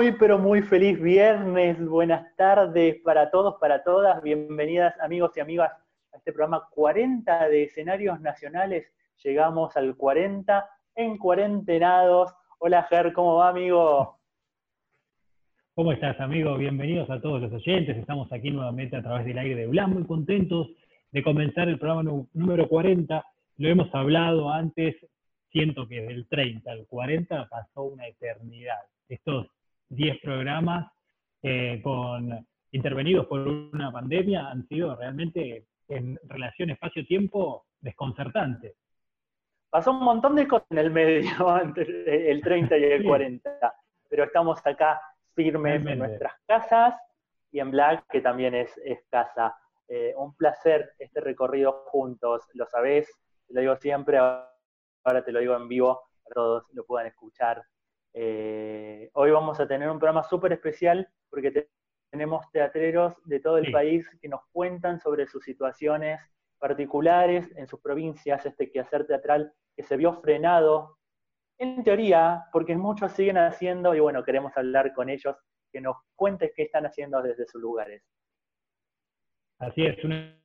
Muy, pero muy feliz viernes. Buenas tardes para todos, para todas. Bienvenidas amigos y amigas a este programa 40 de escenarios nacionales. Llegamos al 40 en cuarentenados. Hola Ger, ¿cómo va amigo? ¿Cómo estás amigo? Bienvenidos a todos los oyentes. Estamos aquí nuevamente a través del aire de Blan, muy contentos de comenzar el programa número 40. Lo hemos hablado antes, siento que del 30 al 40 pasó una eternidad. Estos 10 programas eh, con, intervenidos por una pandemia han sido realmente en relación espacio-tiempo desconcertantes. Pasó un montón de cosas en el medio, entre el 30 y el 40, pero estamos acá firmes en nuestras casas y en Black, que también es, casa. Eh, un placer este recorrido juntos, lo sabés, te lo digo siempre, ahora te lo digo en vivo, para todos lo puedan escuchar eh, hoy vamos a tener un programa súper especial porque tenemos teatreros de todo el país que nos cuentan sobre sus situaciones particulares en sus provincias, este quehacer teatral que se vio frenado, en teoría, porque muchos siguen haciendo, y bueno, queremos hablar con ellos, que nos cuenten qué están haciendo desde sus lugares. Así es, una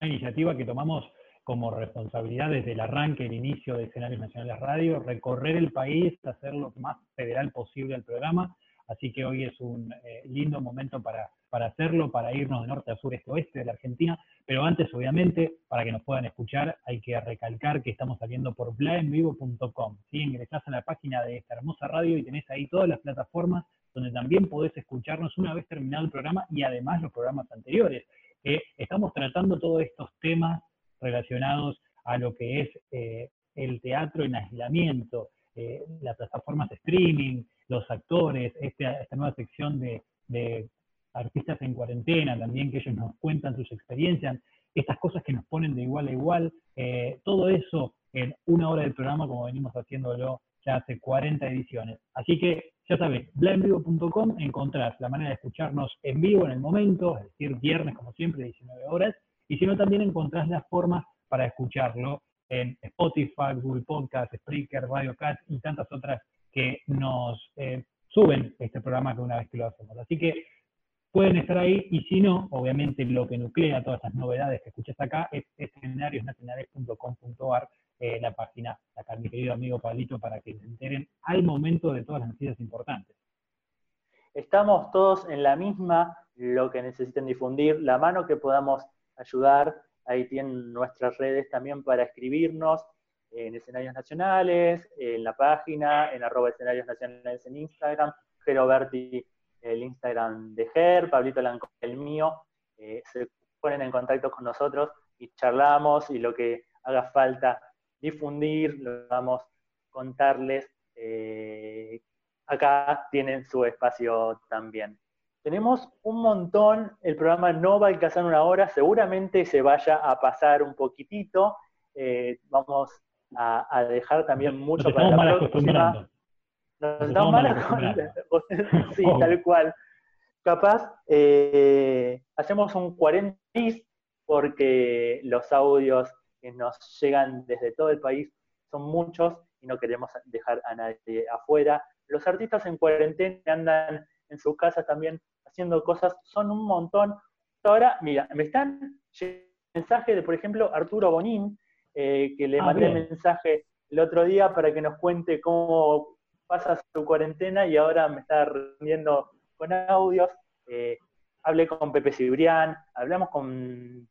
iniciativa que tomamos como responsabilidad desde el arranque, el inicio de Escenarios Nacionales Radio, recorrer el país, hacer lo más federal posible el programa. Así que hoy es un eh, lindo momento para, para hacerlo, para irnos de norte a sur, este oeste de la Argentina. Pero antes, obviamente, para que nos puedan escuchar, hay que recalcar que estamos saliendo por blaenvivo.com. ¿sí? Ingresás a la página de esta hermosa radio y tenés ahí todas las plataformas donde también podés escucharnos una vez terminado el programa y además los programas anteriores. que estamos tratando todos estos temas relacionados a lo que es eh, el teatro en aislamiento, eh, las plataformas de streaming, los actores, este, esta nueva sección de, artistas en cuarentena, también que ellos nos cuentan sus experiencias, estas cosas que nos ponen de igual a igual, eh, todo eso en una hora del programa, como venimos haciéndolo ya hace 40 ediciones. Así que, ya sabes, blenvivo.com encontrás la manera de escucharnos en vivo en el momento, es decir, viernes como siempre, 19 horas, y si no, también encontrás las formas para escucharlo en Spotify, Google Podcast, Spreaker, Radio Cat y tantas otras que nos eh, suben este programa que una vez que lo hacemos. Así que pueden estar ahí y si no, obviamente lo que nuclea todas estas novedades que escuchas acá es escenariosnacionales.com.ar, eh, la página, acá mi querido amigo Pablito, para que se enteren al momento de todas las noticias importantes. Estamos todos en la misma, lo que necesiten difundir, la mano que podamos ayudar. Ahí tienen nuestras redes también para escribirnos en escenarios nacionales, en la página, en arroba escenarios nacionales en Instagram, Jero Berti, el Instagram de Ger, Pablito Lanco, el mío, eh, se ponen en contacto con nosotros y charlamos y lo que haga falta difundir, lo vamos a contarles. Eh, acá tienen su espacio también. Tenemos un montón, el programa no va a alcanzar una hora, seguramente se vaya a pasar un poquitito. Eh, vamos a, dejar también mucho para la próxima. Nos estamos mal Sí, tal cual. Capaz eh, hacemos un 40 porque los audios que nos llegan desde todo el país son muchos y no queremos dejar a nadie afuera. Los artistas en cuarentena andan en sus casas también haciendo cosas, son un montón. Ahora, mira, me están mensajes de, por ejemplo, Arturo Bonín, eh, que le ah, mandé mensaje el otro día para que nos cuente cómo pasa su cuarentena y ahora me está reuniendo con audios. Eh, hablé con Pepe Cibrián, hablamos con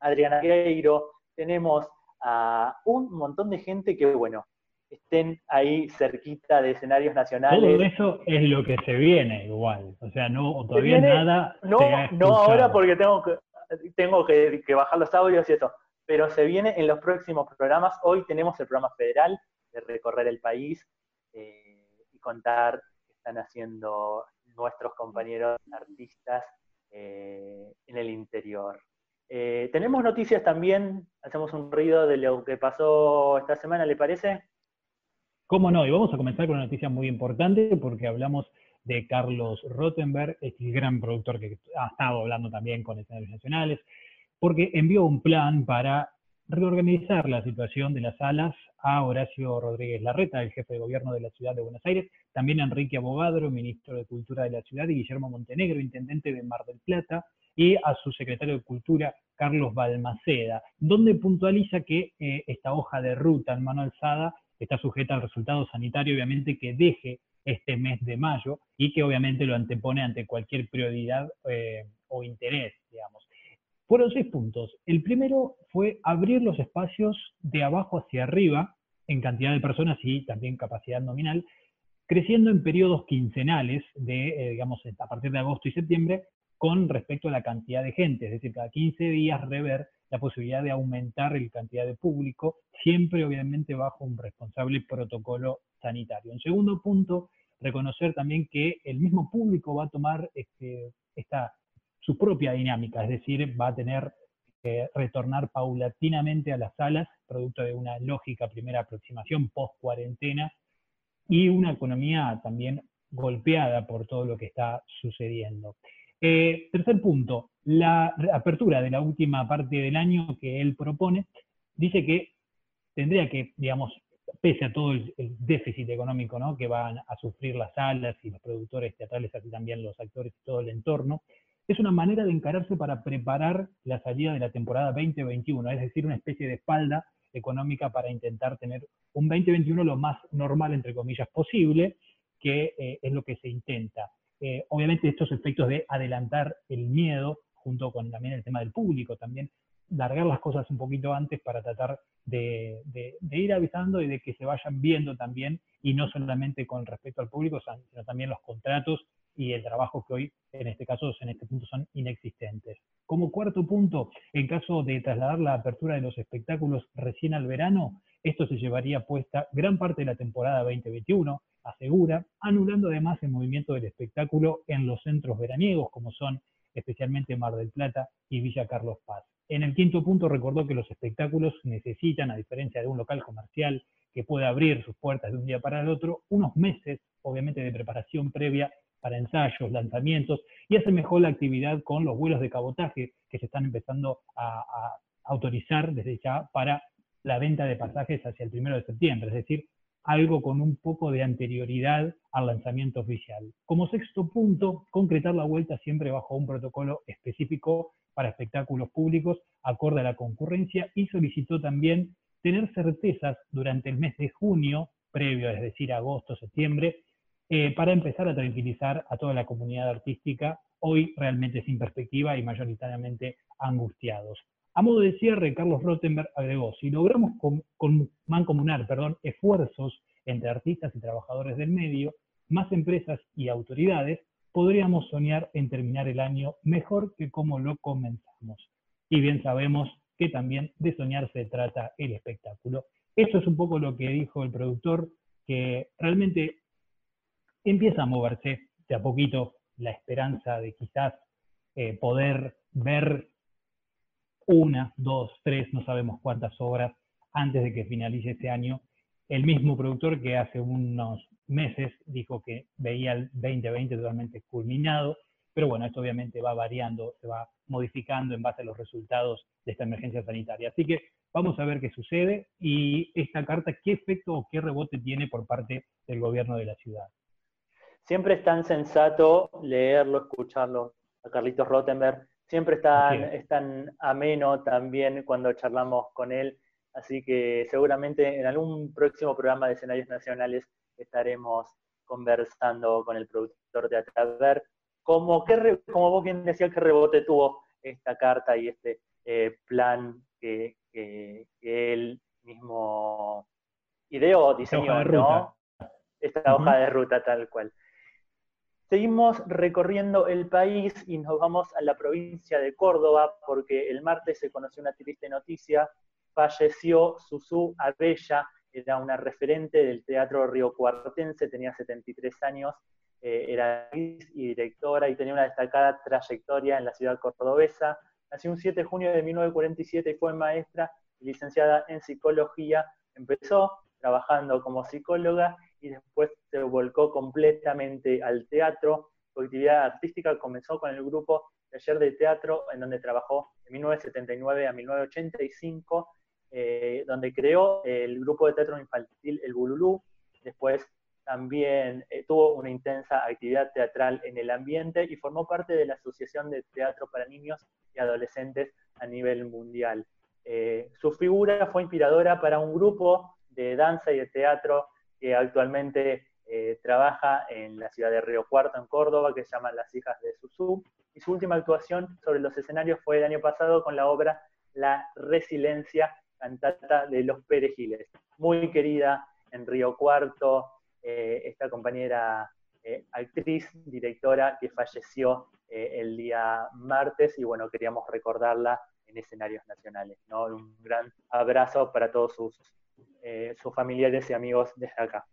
Adriana Gueiro, tenemos a un montón de gente que, bueno, estén ahí cerquita de escenarios nacionales. Todo eso es lo que se viene igual, o sea, no todavía nada. No, no ahora porque tengo que tengo que, bajar los audios y eso, pero se viene en los próximos programas. Hoy tenemos el programa federal de recorrer el país eh, y contar qué están haciendo nuestros compañeros artistas eh, en el interior. Eh, tenemos noticias también, hacemos un ruido de lo que pasó esta semana, ¿le parece? ¿Cómo no? Y vamos a comenzar con una noticia muy importante porque hablamos de Carlos Rottenberg, este gran productor que ha estado hablando también con escenarios nacionales, porque envió un plan para reorganizar la situación de las salas a Horacio Rodríguez Larreta, el jefe de gobierno de la ciudad de Buenos Aires, también a Enrique Abogadro, ministro de Cultura de la ciudad, y Guillermo Montenegro, intendente de Mar del Plata, y a su secretario de Cultura, Carlos Balmaceda, donde puntualiza que eh, esta hoja de ruta en mano alzada está sujeta al resultado sanitario, obviamente, que deje este mes de mayo y que obviamente lo antepone ante cualquier prioridad eh, o interés, digamos. Fueron seis puntos. El primero fue abrir los espacios de abajo hacia arriba en cantidad de personas y también capacidad nominal, creciendo en periodos quincenales de, eh, digamos, a partir de agosto y septiembre, con respecto a la cantidad de gente, es decir, cada 15 días rever la posibilidad de aumentar la cantidad de público, siempre obviamente bajo un responsable protocolo sanitario. En segundo punto, reconocer también que el mismo público va a tomar este, esta, su propia dinámica, es decir, va a tener que retornar paulatinamente a las salas, producto de una lógica primera aproximación post cuarentena y una economía también golpeada por todo lo que está sucediendo. Eh, tercer punto, la apertura de la última parte del año que él propone, dice que tendría que, digamos, pese a todo el, déficit económico ¿no? que van a sufrir las salas y los productores teatrales, así también los actores y todo el entorno, es una manera de encararse para preparar la salida de la temporada 2021, es decir, una especie de espalda económica para intentar tener un 2021 lo más normal, entre comillas, posible, que eh, es lo que se intenta. Eh, obviamente estos efectos de adelantar el miedo, junto con también el tema del público, también largar las cosas un poquito antes para tratar de, ir avisando y de que se vayan viendo también, y no solamente con respecto al público, sino también los contratos y el trabajo que hoy, en este caso, en este punto son inexistentes. Como cuarto punto, en caso de trasladar la apertura de los espectáculos recién al verano, esto se llevaría puesta gran parte de la temporada 2021, asegura, anulando además el movimiento del espectáculo en los centros veraniegos, como son especialmente Mar del Plata y Villa Carlos Paz. En el quinto punto recordó que los espectáculos necesitan, a diferencia de un local comercial que puede abrir sus puertas de un día para el otro, unos meses, obviamente, de preparación previa para ensayos, lanzamientos, y hace mejor la actividad con los vuelos de cabotaje que se están empezando a, a autorizar desde ya para la venta de pasajes hacia el primero de septiembre, es decir, algo con un poco de anterioridad al lanzamiento oficial. Como sexto punto, concretar la vuelta siempre bajo un protocolo específico para espectáculos públicos acorde a la concurrencia y solicitó también tener certezas durante el mes de junio, previo, es decir, agosto, septiembre, eh, para empezar a tranquilizar a toda la comunidad artística, hoy realmente sin perspectiva y mayoritariamente angustiados. A modo de cierre, Carlos Rottenberg agregó, si logramos mancomunar perdón, esfuerzos entre artistas y trabajadores del medio, más empresas y autoridades, podríamos soñar en terminar el año mejor que como lo comenzamos. Y bien sabemos que también de soñar se trata el espectáculo. Eso es un poco lo que dijo el productor, que realmente empieza a moverse de a poquito la esperanza de quizás eh, poder ver una, dos, tres, no sabemos cuántas obras antes de que finalice este año. El mismo productor que hace unos meses dijo que veía el 2020 totalmente culminado, pero bueno, esto obviamente va variando, se va modificando en base a los resultados de esta emergencia sanitaria. Así que vamos a ver qué sucede y esta carta, qué efecto o qué rebote tiene por parte del gobierno de la ciudad. Siempre es tan sensato leerlo, escucharlo a Carlitos Rottenberg Siempre es. tan, ameno también cuando charlamos con él, así que seguramente en algún próximo programa de escenarios nacionales estaremos conversando con el productor de ver como, como vos bien decías, qué rebote tuvo esta carta y este eh, plan que, él mismo ideó, diseñó, ¿no? Esta hoja de ruta tal cual. Seguimos recorriendo el país y nos vamos a la provincia de Córdoba porque el martes se conoció una triste noticia. Falleció Susú Abella, era una referente del teatro río cuartense, tenía 73 años, eh, era actriz y directora y tenía una destacada trayectoria en la ciudad cordobesa. Nació un 7 de junio de 1947 y fue maestra y licenciada en psicología. Empezó trabajando como psicóloga y después se volcó completamente al teatro. Su actividad artística comenzó con el grupo Taller de Teatro, en donde trabajó de 1979 a 1985. eh, donde creó el grupo de teatro infantil El Bululú. Después también eh, tuvo una intensa actividad teatral en el ambiente y formó parte de la Asociación de Teatro para Niños y Adolescentes a nivel mundial. Eh, su figura fue inspiradora para un grupo de danza y de teatro que actualmente eh, trabaja en la ciudad de Río Cuarto, en Córdoba, que se llama Las Hijas de Susú. Y su última actuación sobre los escenarios fue el año pasado con la obra La Resiliencia, cantata de los perejiles. Muy querida en Río Cuarto, eh, esta compañera eh, actriz, directora, que falleció el día martes y bueno, queríamos recordarla en escenarios nacionales. ¿no? Un gran abrazo para todos sus, sus familiares y amigos desde acá.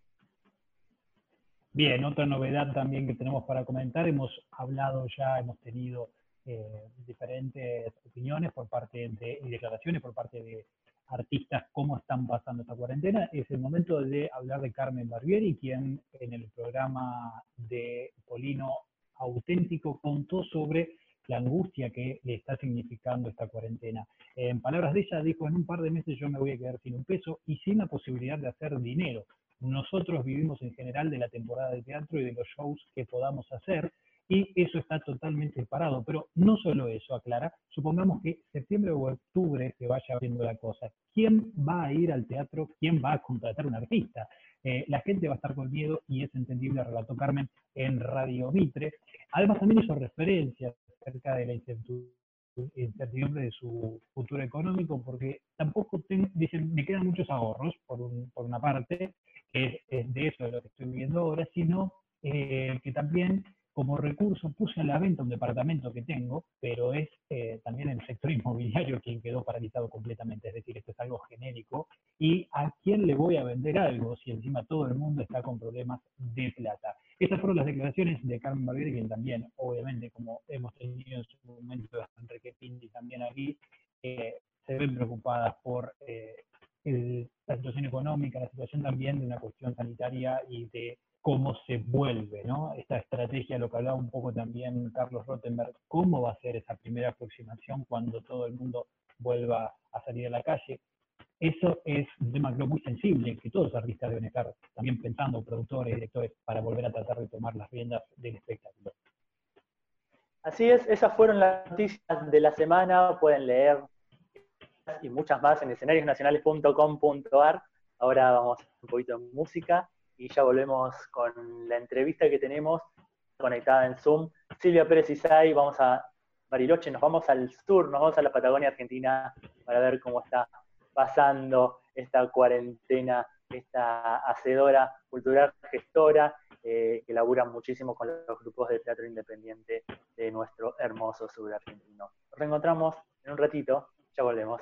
Bien, otra novedad también que tenemos para comentar, hemos hablado ya, hemos tenido eh, diferentes opiniones por parte de, y declaraciones por parte de artistas cómo están pasando esta cuarentena. Es el momento de hablar de Carmen Barbieri, quien en el programa de Polino Auténtico contó sobre la angustia que le está significando esta cuarentena. En palabras de ella, dijo, en un par de meses yo me voy a quedar sin un peso y sin la posibilidad de hacer dinero nosotros vivimos en general de la temporada de teatro y de los shows que podamos hacer, y eso está totalmente parado. Pero no solo eso, aclara, supongamos que septiembre o octubre se vaya abriendo la cosa. ¿Quién va a ir al teatro? ¿Quién va a contratar un artista? Eh, la gente va a estar con miedo y es entendible, relató Carmen en Radio Mitre. Además también hizo referencias acerca de la incertidumbre de su futuro económico, porque tampoco, dicen, me quedan muchos ahorros, por, por una parte, que es, de eso de lo que estoy viendo ahora, sino eh, que también como recurso puse a la venta un departamento que tengo, pero es eh, también el sector inmobiliario quien quedó paralizado completamente, es decir, esto es algo genérico, y a quién le voy a vender algo si encima todo el mundo está con problemas de plata. Estas fueron las declaraciones de Carmen Barbieri, quien también, obviamente, como hemos tenido en su momento Enrique Pinti también aquí, eh, se ven preocupadas por la situación económica, la situación también de una cuestión sanitaria y de cómo se vuelve, ¿no? Esta estrategia, lo que hablaba un poco también Carlos Rottenberg, cómo va a ser esa primera aproximación cuando todo el mundo vuelva a salir a la calle. Eso es un tema creo muy sensible que todos los artistas deben estar también pensando, productores, directores, para volver a tratar de tomar las riendas del espectáculo. Así es, esas fueron las noticias de la semana, pueden leer y muchas más en escenariosnacionales.com.ar. Ahora vamos a un poquito de música y ya volvemos con la entrevista que tenemos conectada en Zoom. Silvia Pérez Isay, vamos a Bariloche, nos vamos al sur, nos vamos a la Patagonia Argentina para ver cómo está pasando esta cuarentena, esta hacedora cultural gestora eh, que labura muchísimo con los grupos de teatro independiente de nuestro hermoso sur argentino. Nos reencontramos en un ratito, ya volvemos.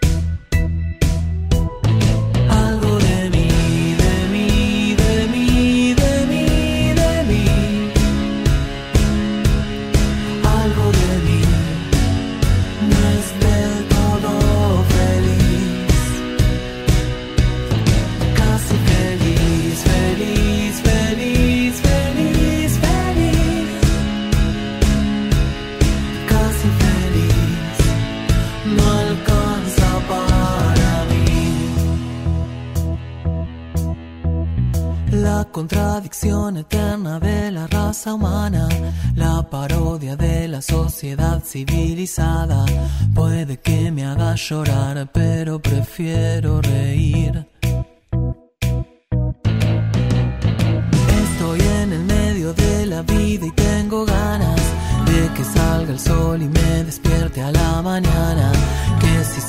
Contradicción eterna de la raza humana, la parodia de la sociedad civilizada. Puede que me haga llorar, pero prefiero reír. Estoy en el medio de la vida y tengo ganas de que salga el sol y me despierte a la mañana. Que si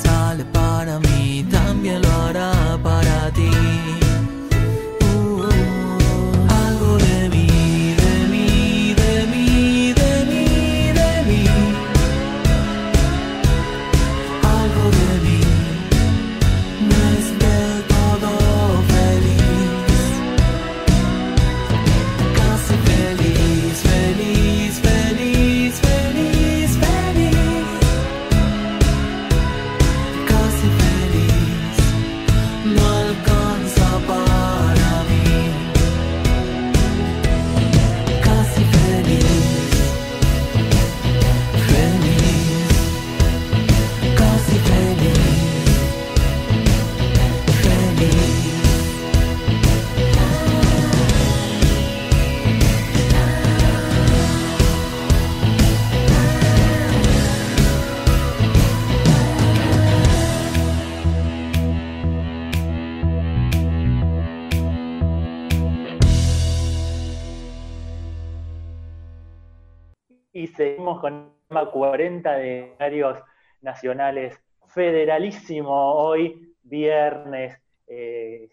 con el 40 de escenarios nacionales federalísimo hoy, viernes, eh,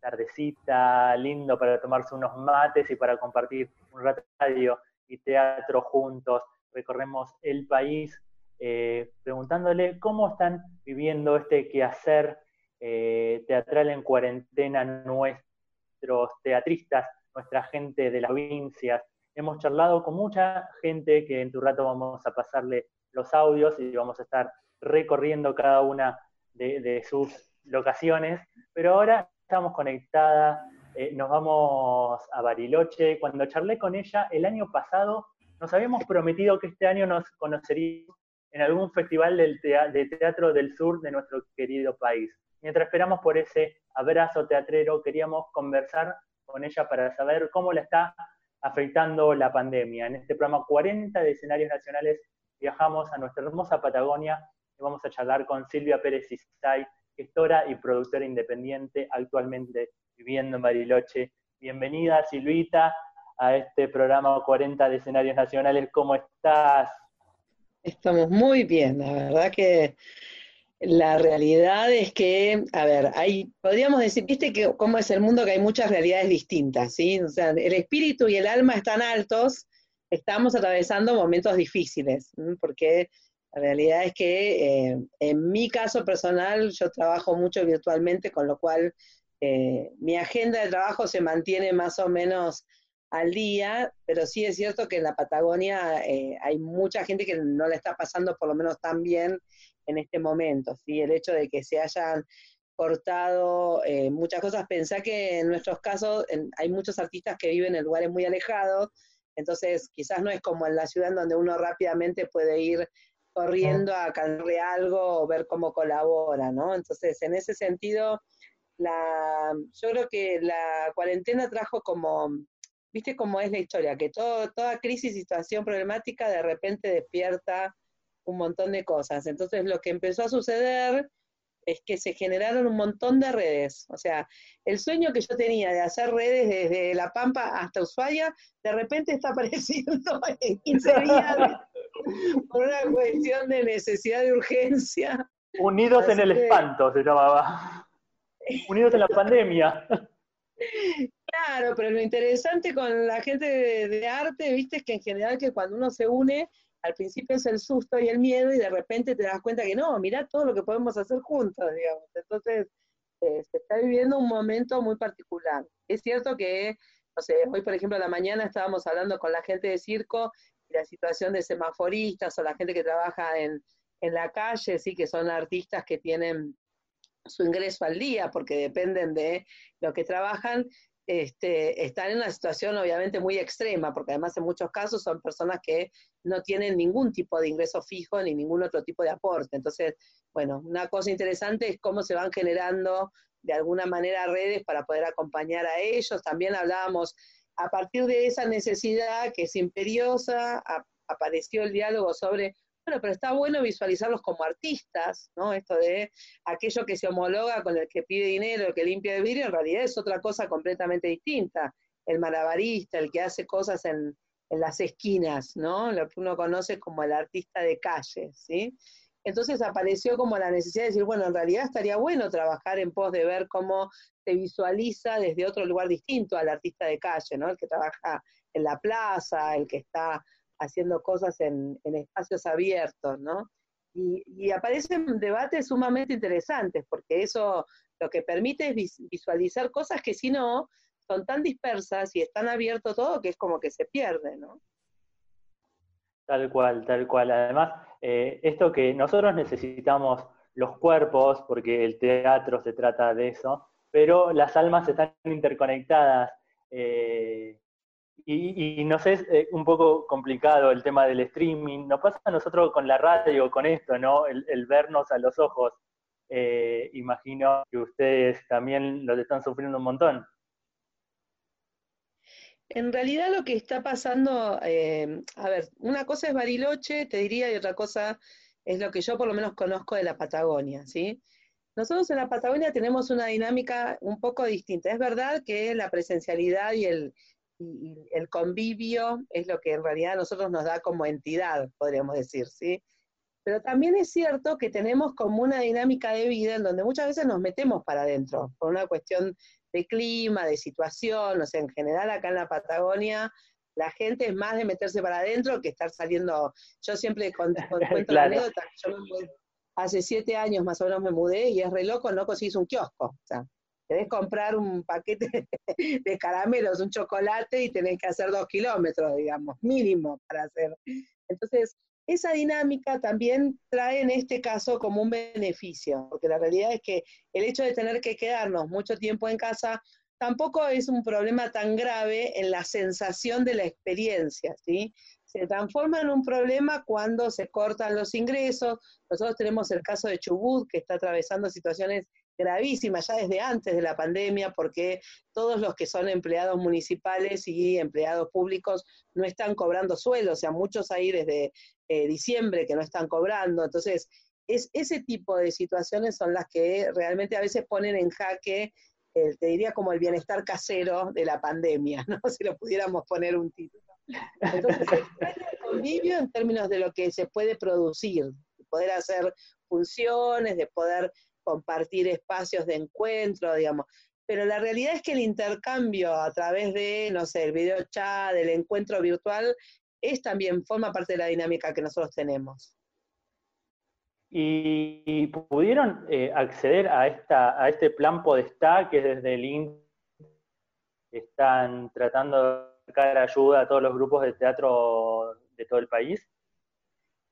tardecita, lindo para tomarse unos mates y para compartir un rato radio y teatro juntos. Recorremos el país eh, preguntándole cómo están viviendo este quehacer eh, teatral en cuarentena nuestros teatristas, nuestra gente de las provincias. Hemos charlado con mucha gente que en tu rato vamos a pasarle los audios y vamos a estar recorriendo cada una de, sus locaciones, pero ahora estamos conectadas, eh, nos vamos a Bariloche. Cuando charlé con ella el año pasado, nos habíamos prometido que este año nos conoceríamos en algún festival de teatro del sur de nuestro querido país. Mientras esperamos por ese abrazo teatrero, queríamos conversar con ella para saber cómo la está afectando la pandemia. En este programa 40 de escenarios nacionales viajamos a nuestra hermosa Patagonia y vamos a charlar con Silvia Pérez Isay, gestora y productora independiente, actualmente viviendo en Bariloche. Bienvenida, Silvita, a este programa 40 de escenarios nacionales. ¿Cómo estás? Estamos muy bien, la verdad que la realidad es que, a ver, hay, podríamos decir, viste que cómo es el mundo, que hay muchas realidades distintas, ¿sí? O sea, el espíritu y el alma están altos, estamos atravesando momentos difíciles, porque la realidad es que eh, en mi caso personal yo trabajo mucho virtualmente, con lo cual eh, mi agenda de trabajo se mantiene más o menos al día, pero sí es cierto que en la Patagonia eh, hay mucha gente que no la está pasando por lo menos tan bien en este momento, ¿sí? El hecho de que se hayan cortado eh, muchas cosas, pensá que en nuestros casos hay muchos artistas que viven en lugares muy alejados, entonces quizás no es como en la ciudad en donde uno rápidamente puede ir corriendo a cantarle algo o ver cómo colabora, ¿no? Entonces, en ese sentido, la, yo creo que la cuarentena trajo como, viste cómo es la historia, que todo, toda crisis situación problemática de repente despierta un montón de cosas. Entonces lo que empezó a suceder es que se generaron un montón de redes. O sea, el sueño que yo tenía de hacer redes desde La Pampa hasta Ushuaia, de repente está apareciendo en 15 días por una cuestión de necesidad de urgencia. Unidos en el espanto se llamaba. Unidos en la pandemia. Claro, pero lo interesante con la gente de, de, arte, viste, es que en general que cuando uno se une, al principio es el susto y el miedo y de repente te das cuenta que no, mira todo lo que podemos hacer juntos, digamos. Entonces, se está viviendo un momento muy particular. Es cierto que, no sé, hoy por ejemplo a la mañana estábamos hablando con la gente de circo y la situación de semaforistas o la gente que trabaja en, en la calle, sí, que son artistas que tienen su ingreso al día porque dependen de lo que trabajan, este, están en una situación obviamente muy extrema, porque además en muchos casos son personas que no tienen ningún tipo de ingreso fijo ni ningún otro tipo de aporte. Entonces, bueno, una cosa interesante es cómo se van generando de alguna manera redes para poder acompañar a ellos. También hablábamos, a partir de esa necesidad que es imperiosa, apareció el diálogo sobre bueno, pero está bueno visualizarlos como artistas, ¿no? Esto de aquello que se homologa con el que pide dinero, el que limpia el vidrio, en realidad es otra cosa completamente distinta. El malabarista, el que hace cosas en, en las esquinas, ¿no? Lo que uno conoce como el artista de calle, ¿sí? Entonces apareció como la necesidad de decir, bueno, en realidad estaría bueno trabajar en pos de ver cómo se visualiza desde otro lugar distinto al artista de calle, ¿no? El que trabaja en la plaza, el que está haciendo cosas en, espacios abiertos, ¿no? Y, aparecen debates sumamente interesantes, porque eso lo que permite es visualizar cosas que si no, son tan dispersas y están abierto todo que es como que se pierde, ¿no? Tal cual, tal cual. Además, eh, esto que nosotros necesitamos los cuerpos, porque el teatro se trata de eso, pero las almas están interconectadas. Eh, y, no sé, es eh, un poco complicado el tema del streaming. Nos pasa a nosotros con la radio, con esto, ¿no? El, vernos a los ojos. Eh, imagino que ustedes también lo están sufriendo un montón. En realidad lo que está pasando, eh, a ver, una cosa es Bariloche, te diría, y otra cosa es lo que yo por lo menos conozco de la Patagonia, ¿sí? Nosotros en la Patagonia tenemos una dinámica un poco distinta. Es verdad que la presencialidad y el, y, el convivio es lo que en realidad a nosotros nos da como entidad, podríamos decir, ¿sí? Pero también es cierto que tenemos como una dinámica de vida en donde muchas veces nos metemos para adentro, por una cuestión de clima, de situación, o sea, en general acá en la Patagonia la gente es más de meterse para adentro que estar saliendo. Yo siempre cuento la anécdota, yo hace siete años más o menos me mudé y es re loco, no consigues un kiosco. O sea, Querés comprar un paquete de caramelos, un chocolate y tenés que hacer dos kilómetros, digamos, mínimo para hacer. Entonces, esa dinámica también trae en este caso como un beneficio, porque la realidad es que el hecho de tener que quedarnos mucho tiempo en casa tampoco es un problema tan grave en la sensación de la experiencia, ¿sí? Se transforma en un problema cuando se cortan los ingresos. Nosotros tenemos el caso de Chubut, que está atravesando situaciones gravísima ya desde antes de la pandemia, porque todos los que son empleados municipales y empleados públicos no están cobrando sueldo, o sea, muchos ahí desde eh, diciembre que no están cobrando. Entonces, es, ese tipo de situaciones son las que realmente a veces ponen en jaque, te diría como el bienestar casero de la pandemia, ¿no? Si lo pudiéramos poner un título. Entonces, el convivio en términos de lo que se puede producir, poder hacer funciones, de poder compartir espacios de encuentro, digamos. Pero la realidad es que el intercambio a través de, no sé, el video chat, del encuentro virtual, es también, forma parte de la dinámica que nosotros tenemos. ¿Y, pudieron eh, acceder a, esta, a este plan Podestá que desde el INC están tratando de dar ayuda a todos los grupos de teatro de todo el país?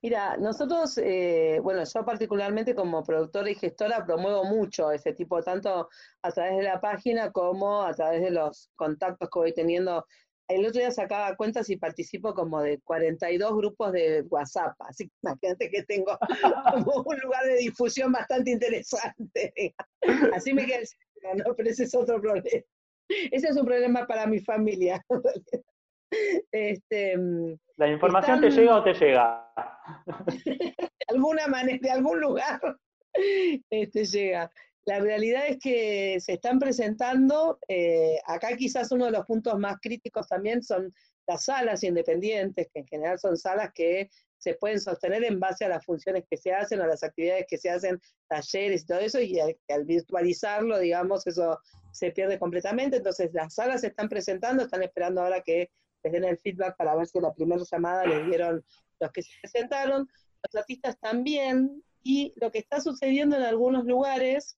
Mira, nosotros, eh, bueno, yo particularmente como productora y gestora promuevo mucho ese tipo, tanto a través de la página como a través de los contactos que voy teniendo. El otro día sacaba cuentas y participo como de 42 grupos de WhatsApp, así que imagínate que tengo como un lugar de difusión bastante interesante. Así me queda el ¿no? Pero ese es otro problema. Ese es un problema para mi familia. Este, ¿La información te llega o te llega? de alguna manera, de algún lugar este, llega. La realidad es que se están presentando, eh, acá quizás uno de los puntos más críticos también son las salas independientes, que en general son salas que se pueden sostener en base a las funciones que se hacen, a las actividades que se hacen, talleres y todo eso, y al, al virtualizarlo, digamos, eso se pierde completamente. Entonces, las salas se están presentando, están esperando ahora que les den el feedback para ver si la primera llamada les dieron los que se presentaron, los artistas también, y lo que está sucediendo en algunos lugares,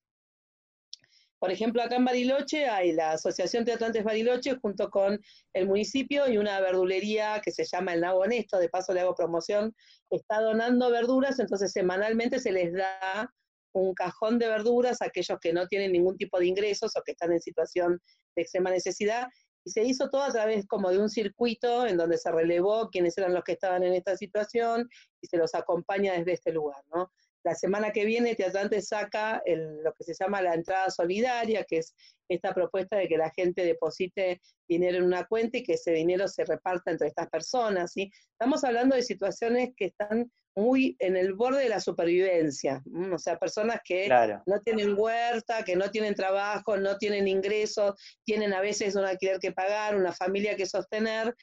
por ejemplo, acá en Bariloche hay la Asociación Teatrantes Bariloche junto con el municipio y una verdulería que se llama El Nago Honesto, de paso le hago promoción, está donando verduras, entonces semanalmente se les da un cajón de verduras a aquellos que no tienen ningún tipo de ingresos o que están en situación de extrema necesidad y se hizo todo a través como de un circuito en donde se relevó quiénes eran los que estaban en esta situación y se los acompaña desde este lugar, ¿no? La semana que viene Teatrante saca lo que se llama la entrada solidaria, que es esta propuesta de que la gente deposite dinero en una cuenta y que ese dinero se reparta entre estas personas. ¿sí? Estamos hablando de situaciones que están muy en el borde de la supervivencia, o sea, personas que no tienen huerta, que no tienen trabajo, no tienen ingresos, tienen a veces un alquiler que pagar, una familia que sostener,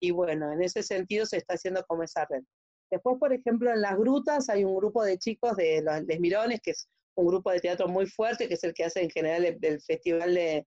y bueno, en ese sentido se está haciendo como esa red. Después, por ejemplo, en las grutas hay un grupo de chicos de los Mirones, que es un grupo de teatro muy fuerte, que es el que hace en general el, festival de,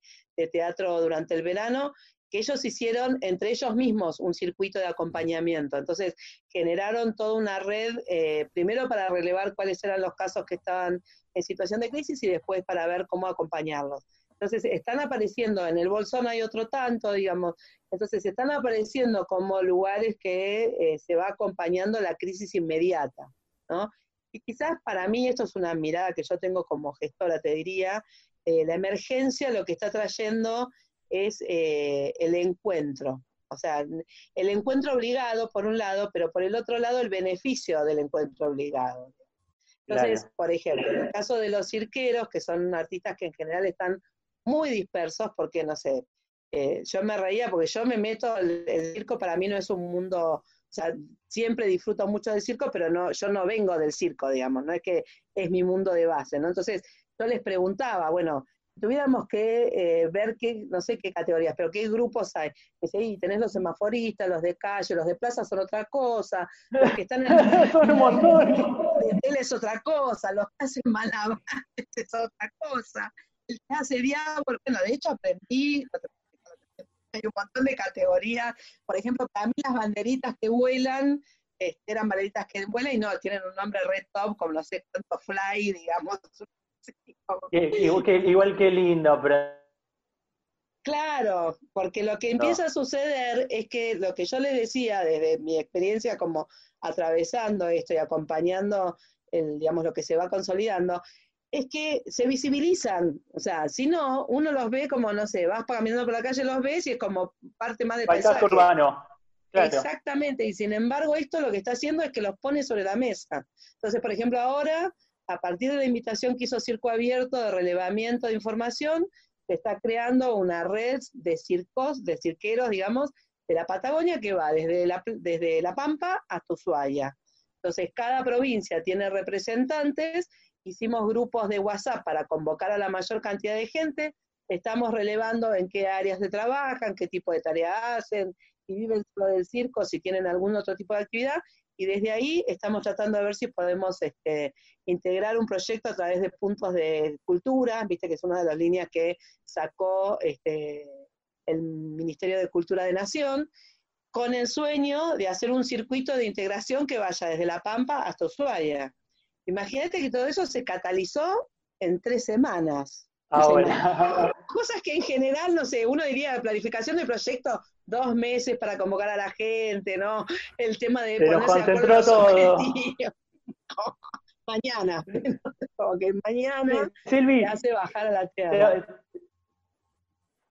teatro durante el verano, que ellos hicieron entre ellos mismos un circuito de acompañamiento. Entonces, generaron toda una red, eh, primero para relevar cuáles eran los casos que estaban en situación de crisis y después para ver cómo acompañarlos. Entonces, están apareciendo, en el Bolsón hay otro tanto, digamos, entonces están apareciendo como lugares que eh, se va acompañando la crisis inmediata, ¿no? Y quizás para mí esto es una mirada que yo tengo como gestora, te diría, eh, la emergencia lo que está trayendo es eh, el encuentro, o sea, el encuentro obligado por un lado, pero por el otro lado el beneficio del encuentro obligado. Entonces, por ejemplo, en el caso de los cirqueros, que son artistas que en general están muy dispersos porque, no sé, eh, yo me reía porque yo me meto, el, circo para mí no es un mundo, o sea, siempre disfruto mucho del circo, pero no, yo no vengo del circo, digamos, no es que es mi mundo de base, ¿no? Entonces, yo les preguntaba, bueno, tuviéramos que eh, ver qué, no sé qué categorías, pero qué grupos hay. Dice, y tenés los semaforistas, los de calle, los de plaza son otra cosa, los que están en el Son un montón. de tele es otra cosa, los que hacen malabares es otra cosa, hace diablo, bueno, de hecho aprendí, hay un montón de categorías, por ejemplo, para mí las banderitas que vuelan, este, eran banderitas que vuelan y no, tienen un nombre red top, como no sé cuánto fly, digamos. Igual que, igual que lindo, pero Claro, porque lo que empieza a suceder es que lo que yo les decía desde mi experiencia como atravesando esto y acompañando el, digamos, lo que se va consolidando, es que se visibilizan. O sea, si no, uno los ve como, no sé, vas caminando por la calle, los ves y es como parte más paisaje paisaje. urbano. Claro. Exactamente, y sin embargo esto lo que está haciendo es que los pone sobre la mesa. Entonces, por ejemplo, ahora, a partir de la invitación que hizo Circo Abierto de relevamiento de información, se está creando una red de circos, de cirqueros, digamos, de la Patagonia que va desde la, desde la Pampa hasta Ushuaia. Entonces, cada provincia tiene representantes, hicimos grupos de WhatsApp para convocar a la mayor cantidad de gente, estamos relevando en qué áreas se trabajan, qué tipo de tarea hacen, si viven solo del circo, si tienen algún otro tipo de actividad, y desde ahí estamos tratando de ver si podemos este, integrar un proyecto a través de puntos de cultura, viste que es una de las líneas que sacó este, el Ministerio de Cultura de Nación, con el sueño de hacer un circuito de integración que vaya desde La Pampa hasta Ushuaia. Imagínate que todo eso se catalizó en tres semanas. Ahora, Cosas que en general, no sé, uno diría planificación de proyecto, dos meses para convocar a la gente, ¿no? El tema de Pero ponerse de los todo. mañana, como que mañana Silvi, te hace bajar a la tierra. te,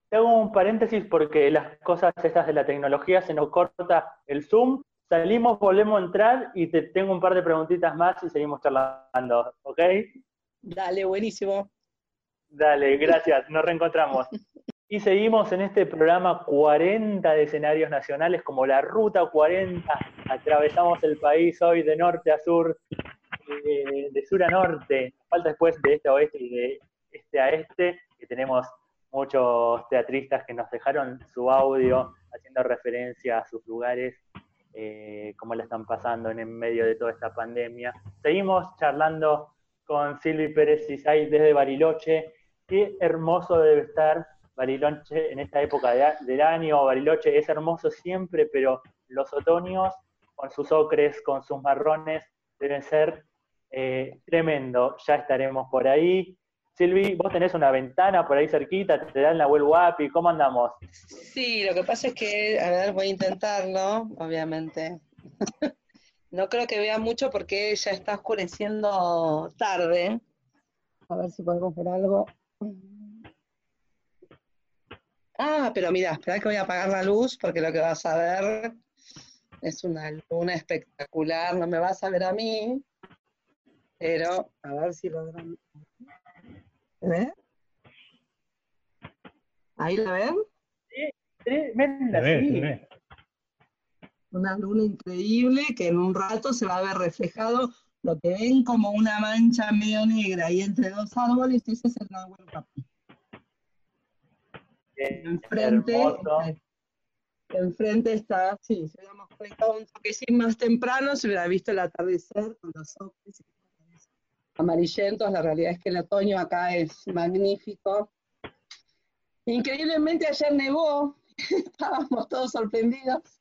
te hago un paréntesis porque las cosas estas de la tecnología se nos corta el Zoom, salimos, volvemos a entrar y te tengo un par de preguntitas más y seguimos charlando, ¿ok? Dale, buenísimo. Dale, gracias, nos reencontramos. Y seguimos en este programa 40 de escenarios nacionales, como la Ruta 40. Atravesamos el país hoy de norte a sur, eh, de sur a norte. Falta después de este a oeste y de este a este, que tenemos muchos teatristas que nos dejaron su audio haciendo referencia a sus lugares, eh, cómo la están pasando en, medio de toda esta pandemia. Seguimos charlando con Silvi Pérez Cisay desde Bariloche. Qué hermoso debe estar Bariloche en esta época de- del año. Bariloche es hermoso siempre, pero los otoños, con sus ocres, con sus marrones, deben ser eh, tremendo. Ya estaremos por ahí. Silvi, vos tenés una ventana por ahí cerquita, te dan la web guapi, ¿cómo andamos? Sí, lo que pasa es que, a ver, voy a intentarlo, obviamente. No creo que vea mucho porque ya está oscureciendo tarde. A ver si podemos ver algo. Ah, pero mira, espera que voy a apagar la luz porque lo que vas a ver es una luna espectacular. No me vas a ver a mí, pero a ver si logran. ¿Se ve? ¿Ahí la ven? Tremenda, Se ve, sí. una luna increíble que en un rato se va a ver reflejado lo que ven como una mancha medio negra ahí entre dos árboles, ese es el Nahuel Huapi. Eh, Enfrente, está- enfrente está, sí, si hubiéramos conectado un toquecín más temprano, se hubiera visto el atardecer con los ojos amarillentos, la realidad es que el otoño acá es magnífico. Increíblemente ayer nevó, estábamos todos sorprendidos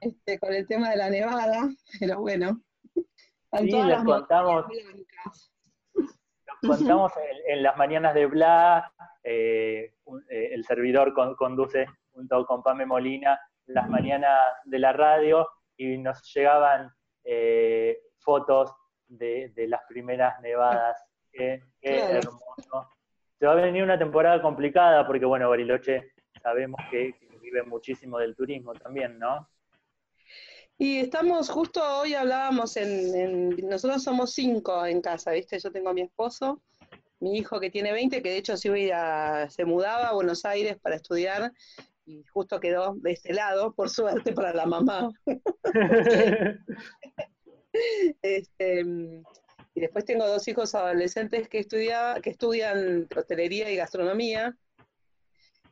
este, con el tema de la nevada, pero bueno. Sí, les contamos. Nos contamos en, en las mañanas de Bla, eh, un- eh, el servidor con- conduce junto con Pame Molina las mañanas de la radio y nos llegaban eh, fotos de, de las primeras nevadas. Qué, qué Claro. hermoso. Se va a venir una temporada complicada porque, bueno, Bariloche sabemos que, que vive muchísimo del turismo también, ¿no? Y estamos, justo hoy hablábamos en, en- nosotros somos cinco en casa, ¿viste? Yo tengo a mi esposo, mi hijo que tiene 20, que de hecho se, iba a- se mudaba a Buenos Aires para estudiar y justo quedó de este lado, por suerte para la mamá. Este, Y después tengo dos hijos adolescentes que, estudia, que estudian hostelería y gastronomía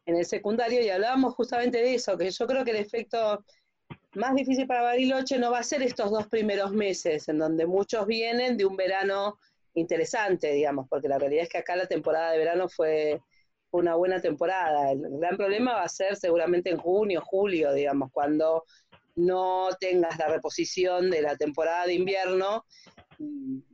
en el secundario y hablábamos justamente de eso, que yo creo que el efecto más difícil para Bariloche no va a ser estos dos primeros meses, en donde muchos vienen de un verano interesante, digamos, porque la realidad es que acá la temporada de verano fue una buena temporada. El gran problema va a ser seguramente en junio, julio, digamos, cuando no tengas la reposición de la temporada de invierno.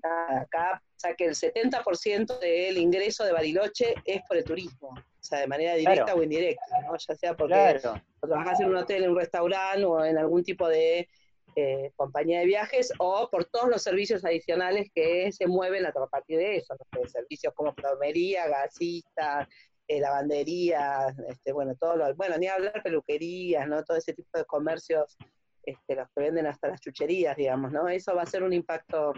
acá, o sea que el 70% del ingreso de Bariloche es por el turismo, o sea, de manera directa o indirecta, ¿no? ya sea porque trabajas en un hotel, en un restaurante o en algún tipo de eh, compañía de viajes o por todos los servicios adicionales que se mueven a partir de eso, servicios como plomería, gasistas, eh, lavandería, este, bueno, todo lo, bueno, ni hablar peluquerías, ¿no? Todo ese tipo de comercios, este, los que venden hasta las chucherías, digamos, ¿no? Eso va a ser un impacto.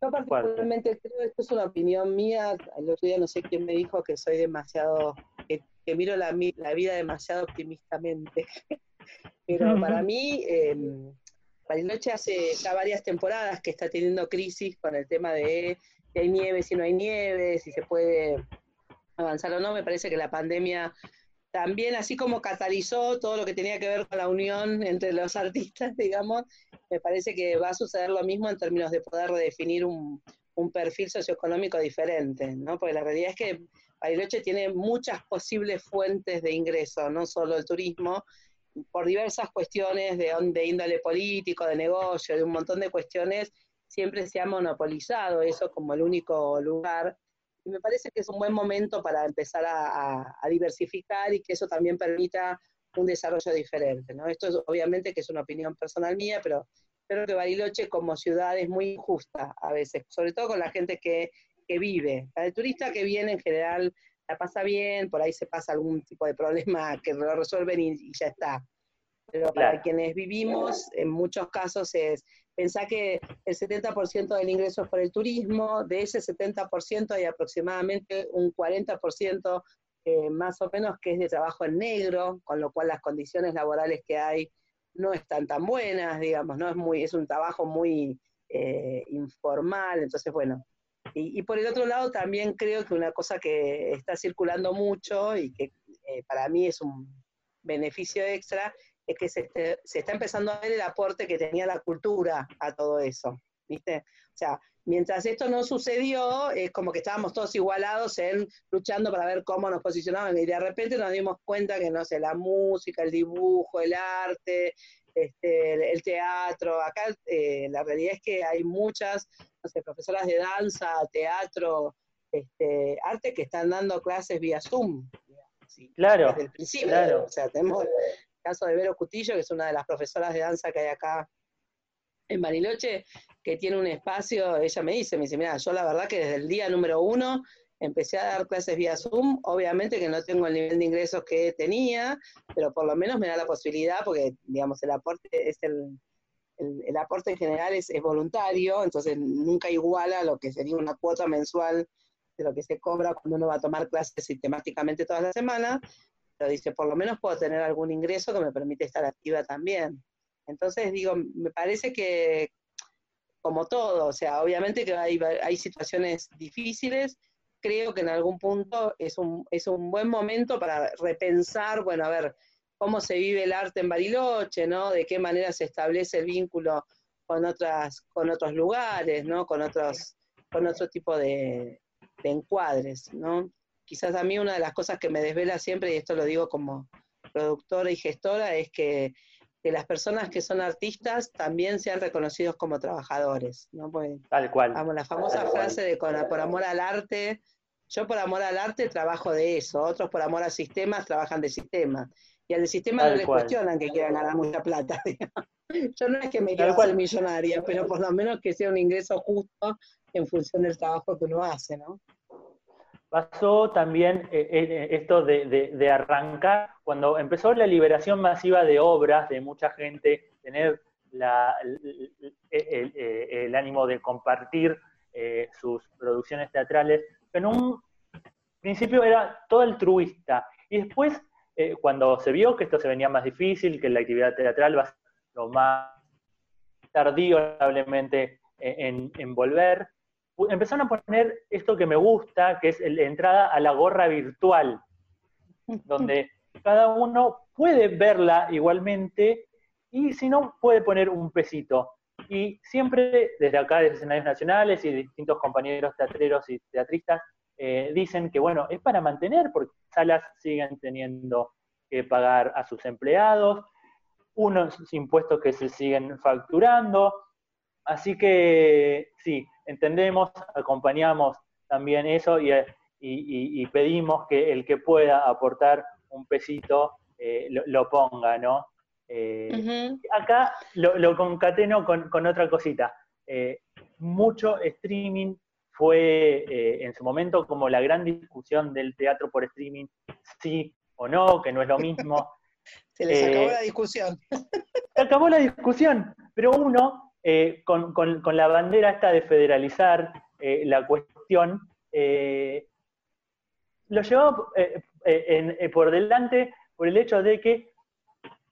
Yo particularmente creo, esto es una opinión mía, el otro día no sé quién me dijo que soy demasiado, que, miro la, la, vida demasiado optimistamente, pero para mí, eh, Bariloche hace ya varias temporadas que está teniendo crisis con el tema de si hay nieve, si no hay nieve, si se puede avanzar o no, me parece que la pandemia también, así como catalizó todo lo que tenía que ver con la unión entre los artistas, digamos, me parece que va a suceder lo mismo en términos de poder redefinir un, perfil socioeconómico diferente, ¿no? Porque la realidad es que Bariloche tiene muchas posibles fuentes de ingreso, no solo el turismo, por diversas cuestiones de, de índole político, de negocio, de un montón de cuestiones, siempre se ha monopolizado eso como el único lugar y me parece que es un buen momento para empezar a, diversificar y que eso también permita un desarrollo diferente. ¿no? Esto es, obviamente que es una opinión personal mía, pero creo que Bariloche como ciudad es muy injusta a veces, sobre todo con la gente que, que vive. Para el turista que viene en general la pasa bien, por ahí se pasa algún tipo de problema que lo resuelven y, ya está. Pero para quienes vivimos, en muchos casos es Pensá que el 70% del ingreso es por el turismo, de ese 70% hay aproximadamente un 40% eh, más o menos que es de trabajo en negro, con lo cual las condiciones laborales que hay no están tan buenas, digamos, ¿no? Es, muy, es un trabajo muy eh, informal, entonces, bueno. Y, por el otro lado, también creo que una cosa que está circulando mucho y que eh, para mí es un beneficio extra es que se, se, está empezando a ver el aporte que tenía la cultura a todo eso, ¿viste? O sea, mientras esto no sucedió, es como que estábamos todos igualados en luchando para ver cómo nos posicionaban y de repente nos dimos cuenta que, no sé, la música, el dibujo, el arte, este, el teatro, acá eh, la realidad es que hay muchas, no sé, profesoras de danza, teatro, este, arte que están dando clases vía Zoom. claro. Desde el principio. Claro. O sea, tenemos caso de Vero Cutillo, que es una de las profesoras de danza que hay acá en Bariloche, que tiene un espacio, ella me dice, me dice, mira, yo la verdad que desde el día número uno empecé a dar clases vía Zoom, obviamente que no tengo el nivel de ingresos que tenía, pero por lo menos me da la posibilidad, porque digamos, el aporte es el, el, aporte en general es, es, voluntario, entonces nunca iguala lo que sería una cuota mensual de lo que se cobra cuando uno va a tomar clases sistemáticamente todas las semanas, dice, por lo menos puedo tener algún ingreso que me permite estar activa también. Entonces, digo, me parece que, como todo, o sea, obviamente que hay, hay situaciones difíciles, creo que en algún punto es un, es un buen momento para repensar, bueno, a ver, cómo se vive el arte en Bariloche, ¿no? De qué manera se establece el vínculo con otras, con otros lugares, ¿no? Con otros, con otro tipo de, encuadres, ¿no? Quizás a mí una de las cosas que me desvela siempre, y esto lo digo como productora y gestora, es que, las personas que son artistas también sean reconocidos como trabajadores, ¿no? Pues, Tal cual. Vamos, la famosa frase de por amor al arte, yo por amor al arte trabajo de eso, otros por amor a sistemas trabajan de sistemas. Y al sistema no le cuestionan que quieran ganar mucha plata. Yo no es que me quiera ser millonaria, pero por lo menos que sea un ingreso justo en función del trabajo que uno hace, ¿no? Pasó también eh, eh, esto de, arrancar, cuando empezó la liberación masiva de obras, de mucha gente, tener el, ánimo de compartir eh, sus producciones teatrales, en un principio era todo altruista. Y después, cuando se vio que esto se venía más difícil, que la actividad teatral va a ser lo más tardío, probablemente, en, en volver, empezaron a poner esto que me gusta, que es la entrada a la gorra virtual, donde cada uno puede verla igualmente y si no, puede poner un pesito. Y siempre desde acá, desde escenarios nacionales y distintos compañeros teatreros y teatristas, eh, dicen que, bueno, es para mantener, porque salas siguen teniendo que pagar a sus empleados, unos impuestos que se siguen facturando. Así que sí, entendemos, acompañamos también eso y, pedimos que el que pueda aportar un pesito eh, lo, ponga, ¿no? Eh, acá lo, concateno con, otra cosita. Eh, mucho streaming fue en su momento como la gran discusión del teatro por streaming, sí o no, que no es lo mismo. Se les acabó la discusión. Se acabó la discusión, pero uno, con, con, la bandera esta de federalizar la cuestión, lo llevó por delante por el hecho de que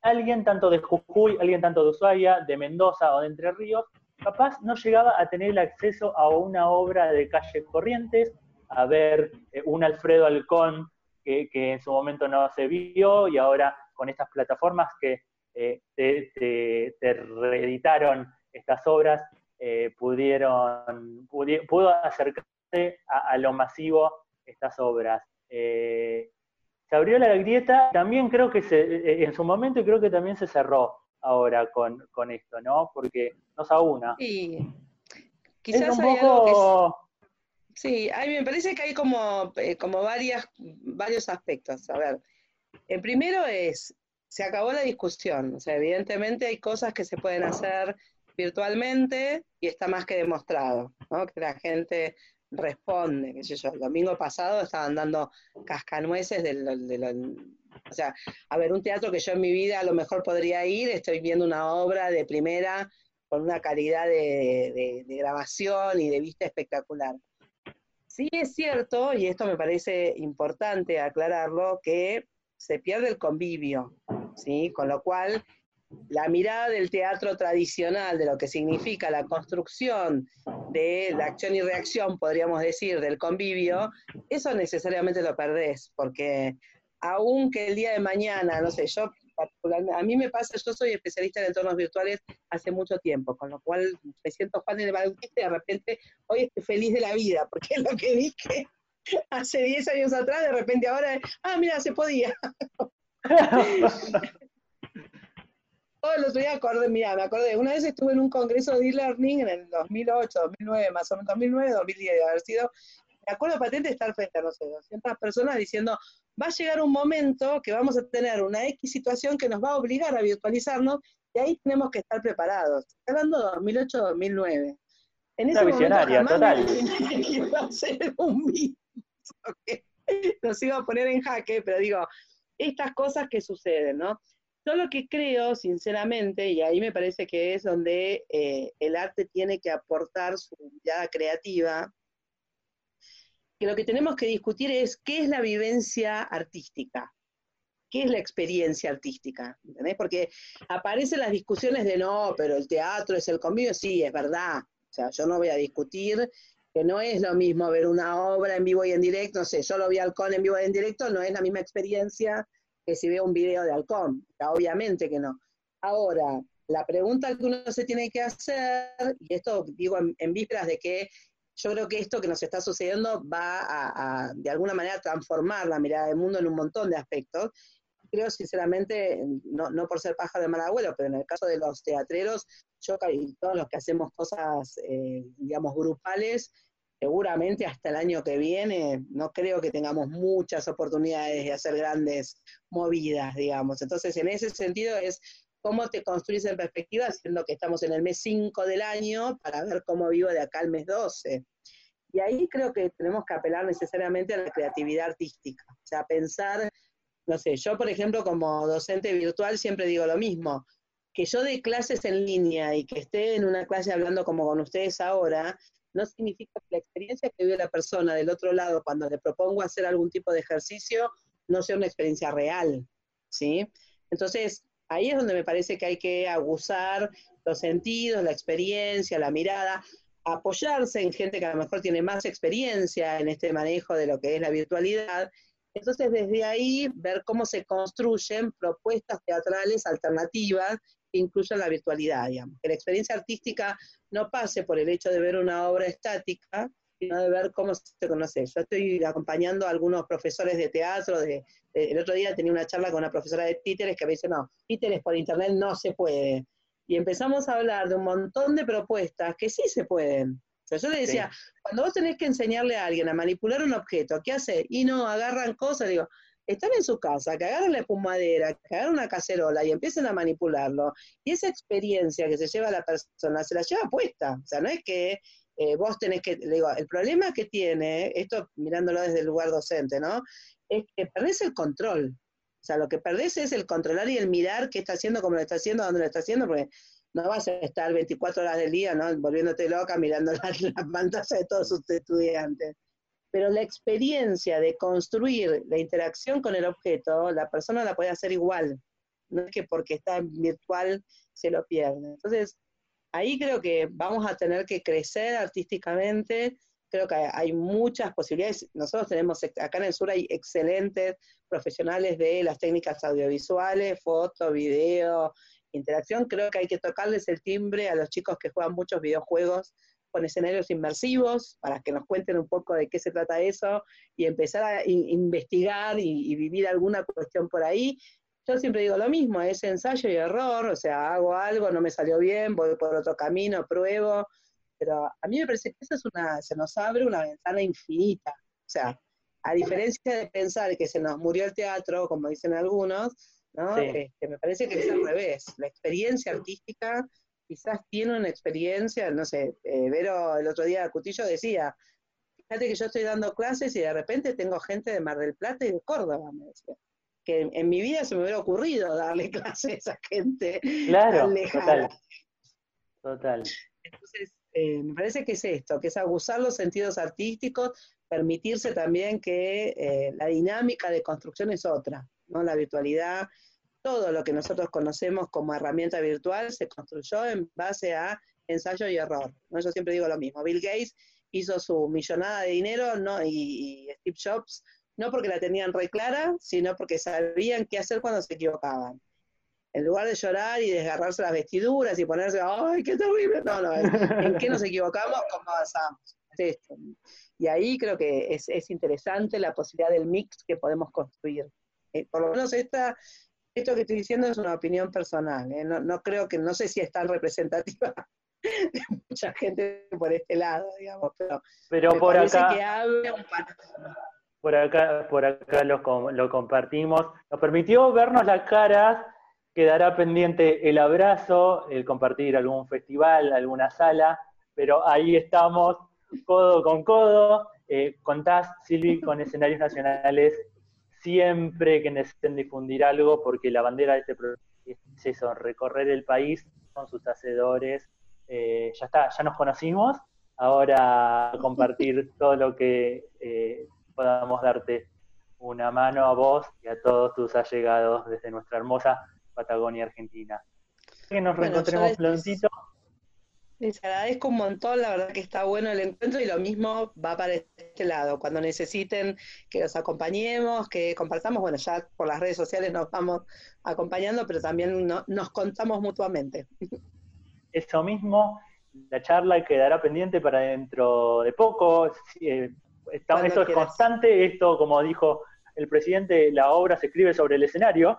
alguien tanto de Jujuy, alguien tanto de Ushuaia, de Mendoza o de Entre Ríos, capaz no llegaba a tener el acceso a una obra de calle Corrientes, a ver eh, un Alfredo Alcón que, en su momento no se vio y ahora con estas plataformas que eh, te, reeditaron estas obras, eh, pudieron, pudo acercarse a, lo masivo estas obras se abrió la grieta, también creo que se, eh, en su momento y creo que también se cerró ahora con, esto, ¿no? Porque nos aúna. Sí, quizás hay algo que... Sí, a mí me parece que hay como, eh, como varias, varios aspectos. A ver, el primero es, se acabó la discusión, o sea, evidentemente hay cosas que se pueden hacer virtualmente y está más que demostrado. Que la gente responde, qué sé yo, el domingo pasado estaban dando cascanueces del, o sea, a ver, un teatro que yo en mi vida a lo mejor podría ir, estoy viendo una obra de primera con una calidad de, grabación y de vista espectacular. Sí es cierto, y esto me parece importante aclararlo, que se pierde el convivio, ¿sí? Con lo cual la mirada del teatro tradicional, de lo que significa la construcción de la acción y reacción, podríamos decir, del convivio, eso necesariamente lo perdés, porque aunque el día de mañana, no sé, yo a mí me pasa, yo soy especialista en entornos virtuales hace mucho tiempo, con lo cual me siento fan de Bautista y de repente hoy estoy feliz de la vida, porque lo que dije hace 10 años atrás, de repente ahora, ah, mira, se podía. todo el otro día acordé, mira, me acordé, una vez estuve en un congreso de e-learning en el 2008, 2009, más o menos 2009, 2010 de haber sido, me acuerdo patente estar frente a, no sé, 200 personas diciendo, va a llegar un momento que vamos a tener una X situación que nos va a obligar a virtualizarnos y ahí tenemos que estar preparados. Estoy hablando de 2008, 2009. En ese visionaria, total. Que iba a ser un mito, nos iba a poner en jaque, pero digo, estas cosas que suceden, ¿no? Yo lo que creo, sinceramente, y ahí me parece que es donde eh, el arte tiene que aportar su mirada creativa, que lo que tenemos que discutir es qué es la vivencia artística, qué es la experiencia artística, ¿entendés? Porque aparecen las discusiones de no, pero el teatro es el convivio, sí, es verdad, o sea, yo no voy a discutir que no es lo mismo ver una obra en vivo y en directo, no sé, yo lo vi al con en vivo y en directo, no es la misma experiencia que si ve un video de halcón, obviamente que no. Ahora, la pregunta que uno se tiene que hacer, y esto digo en, vísperas de que yo creo que esto que nos está sucediendo va a, de alguna manera transformar la mirada del mundo en un montón de aspectos. Creo sinceramente, no, no por ser paja de mal abuelo, pero en el caso de los teatreros, yo y todos los que hacemos cosas, eh, digamos, grupales, seguramente hasta el año que viene no creo que tengamos muchas oportunidades de hacer grandes movidas, digamos. Entonces, en ese sentido es cómo te construís en perspectiva, siendo que estamos en el mes 5 del año, para ver cómo vivo de acá al mes 12. Y ahí creo que tenemos que apelar necesariamente a la creatividad artística, o sea, pensar, no sé, yo por ejemplo como docente virtual siempre digo lo mismo, que yo dé clases en línea y que esté en una clase hablando como con ustedes ahora, no significa que la experiencia que vive la persona del otro lado cuando le propongo hacer algún tipo de ejercicio no sea una experiencia real, ¿sí? Entonces, ahí es donde me parece que hay que abusar los sentidos, la experiencia, la mirada. apoyarse en gente que a lo mejor tiene más experiencia en este manejo de lo que es la virtualidad. Entonces, desde ahí, ver cómo se construyen propuestas teatrales alternativas que incluyan la virtualidad, digamos. Que la experiencia artística no pase por el hecho de ver una obra estática, sino de ver cómo se conoce. Yo estoy acompañando a algunos profesores de teatro, de, el otro día tenía una charla con una profesora de títeres que me dice, no, títeres por internet no se puede. Y empezamos a hablar de un montón de propuestas que sí se pueden. yo le decía, cuando vos tenés que enseñarle a alguien a manipular un objeto, ¿qué hace? Y no, agarran cosas, digo, están en su casa, que agarren la espumadera, que agarren una cacerola y empiecen a manipularlo. Y esa experiencia que se lleva la persona, se la lleva puesta. O sea, no es que eh, vos tenés que, le digo, el problema que tiene, esto mirándolo desde el lugar docente, ¿no? Es que perdés el control. O sea, lo que perdés es el controlar y el mirar qué está haciendo, cómo lo está haciendo, dónde lo está haciendo, porque no vas a estar 24 horas del día, ¿no? Volviéndote loca mirando las, las pantallas de todos sus estudiantes. Pero la experiencia de construir la interacción con el objeto, la persona la puede hacer igual. No es que porque está en virtual se lo pierde. Entonces, ahí creo que vamos a tener que crecer artísticamente, creo que hay muchas posibilidades. Nosotros tenemos, acá en el sur hay excelentes profesionales de las técnicas audiovisuales, foto, video, interacción. Creo que hay que tocarles el timbre a los chicos que juegan muchos videojuegos con escenarios inmersivos, para que nos cuenten un poco de qué se trata eso y empezar a investigar y, y vivir alguna cuestión por ahí. Yo siempre digo lo mismo, es ensayo y error, o sea, hago algo, no me salió bien, voy por otro camino, pruebo, pero a mí me parece que eso es una, se nos abre una ventana infinita, o sea, a diferencia de pensar que se nos murió el teatro, como dicen algunos, ¿no? Este, me parece que es al revés, la experiencia artística quizás tiene una experiencia, no sé, eh, Vero el otro día Cutillo decía, fíjate que yo estoy dando clases y de repente tengo gente de Mar del Plata y de Córdoba, me decía que en mi vida se me hubiera ocurrido darle clase a esa gente claro, Total. total. Entonces, eh, me parece que es esto, que es abusar los sentidos artísticos, permitirse también que eh, la dinámica de construcción es otra, ¿no? La virtualidad, todo lo que nosotros conocemos como herramienta virtual se construyó en base a ensayo y error. ¿no? Yo siempre digo lo mismo. Bill Gates hizo su millonada de dinero ¿no? y, y Steve Jobs no porque la tenían re clara, sino porque sabían qué hacer cuando se equivocaban. En lugar de llorar y desgarrarse las vestiduras y ponerse, ¡ay, qué terrible! No, no, ¿en qué nos equivocamos? ¿Cómo avanzamos? esto. Y ahí creo que es, interesante la posibilidad del mix que podemos construir. Eh, por lo menos esta, esto que estoy diciendo es una opinión personal. ¿eh? No, creo que, no sé si es tan representativa de mucha gente por este lado, digamos, pero, pero por acá, que abre un por acá, por acá lo, lo compartimos. Nos permitió vernos las caras, quedará pendiente el abrazo, el compartir algún festival, alguna sala, pero ahí estamos, codo con codo. Eh, contás, Silvi, con escenarios nacionales siempre que necesiten difundir algo, porque la bandera de este proyecto es eso, recorrer el país con sus hacedores. Eh, ya está, ya nos conocimos, ahora compartir todo lo que eh, podamos darte una mano a vos y a todos tus allegados desde nuestra hermosa Patagonia Argentina. Que nos reencontremos prontito. Les agradezco un montón, la verdad que está bueno el encuentro y lo mismo va para este lado. Cuando necesiten que los acompañemos, que compartamos, bueno, ya por las redes sociales nos vamos acompañando, pero también nos contamos mutuamente. Eso mismo, la charla quedará pendiente para dentro de poco. Eh, esto es constante, esto, como dijo el presidente, la obra se escribe sobre el escenario.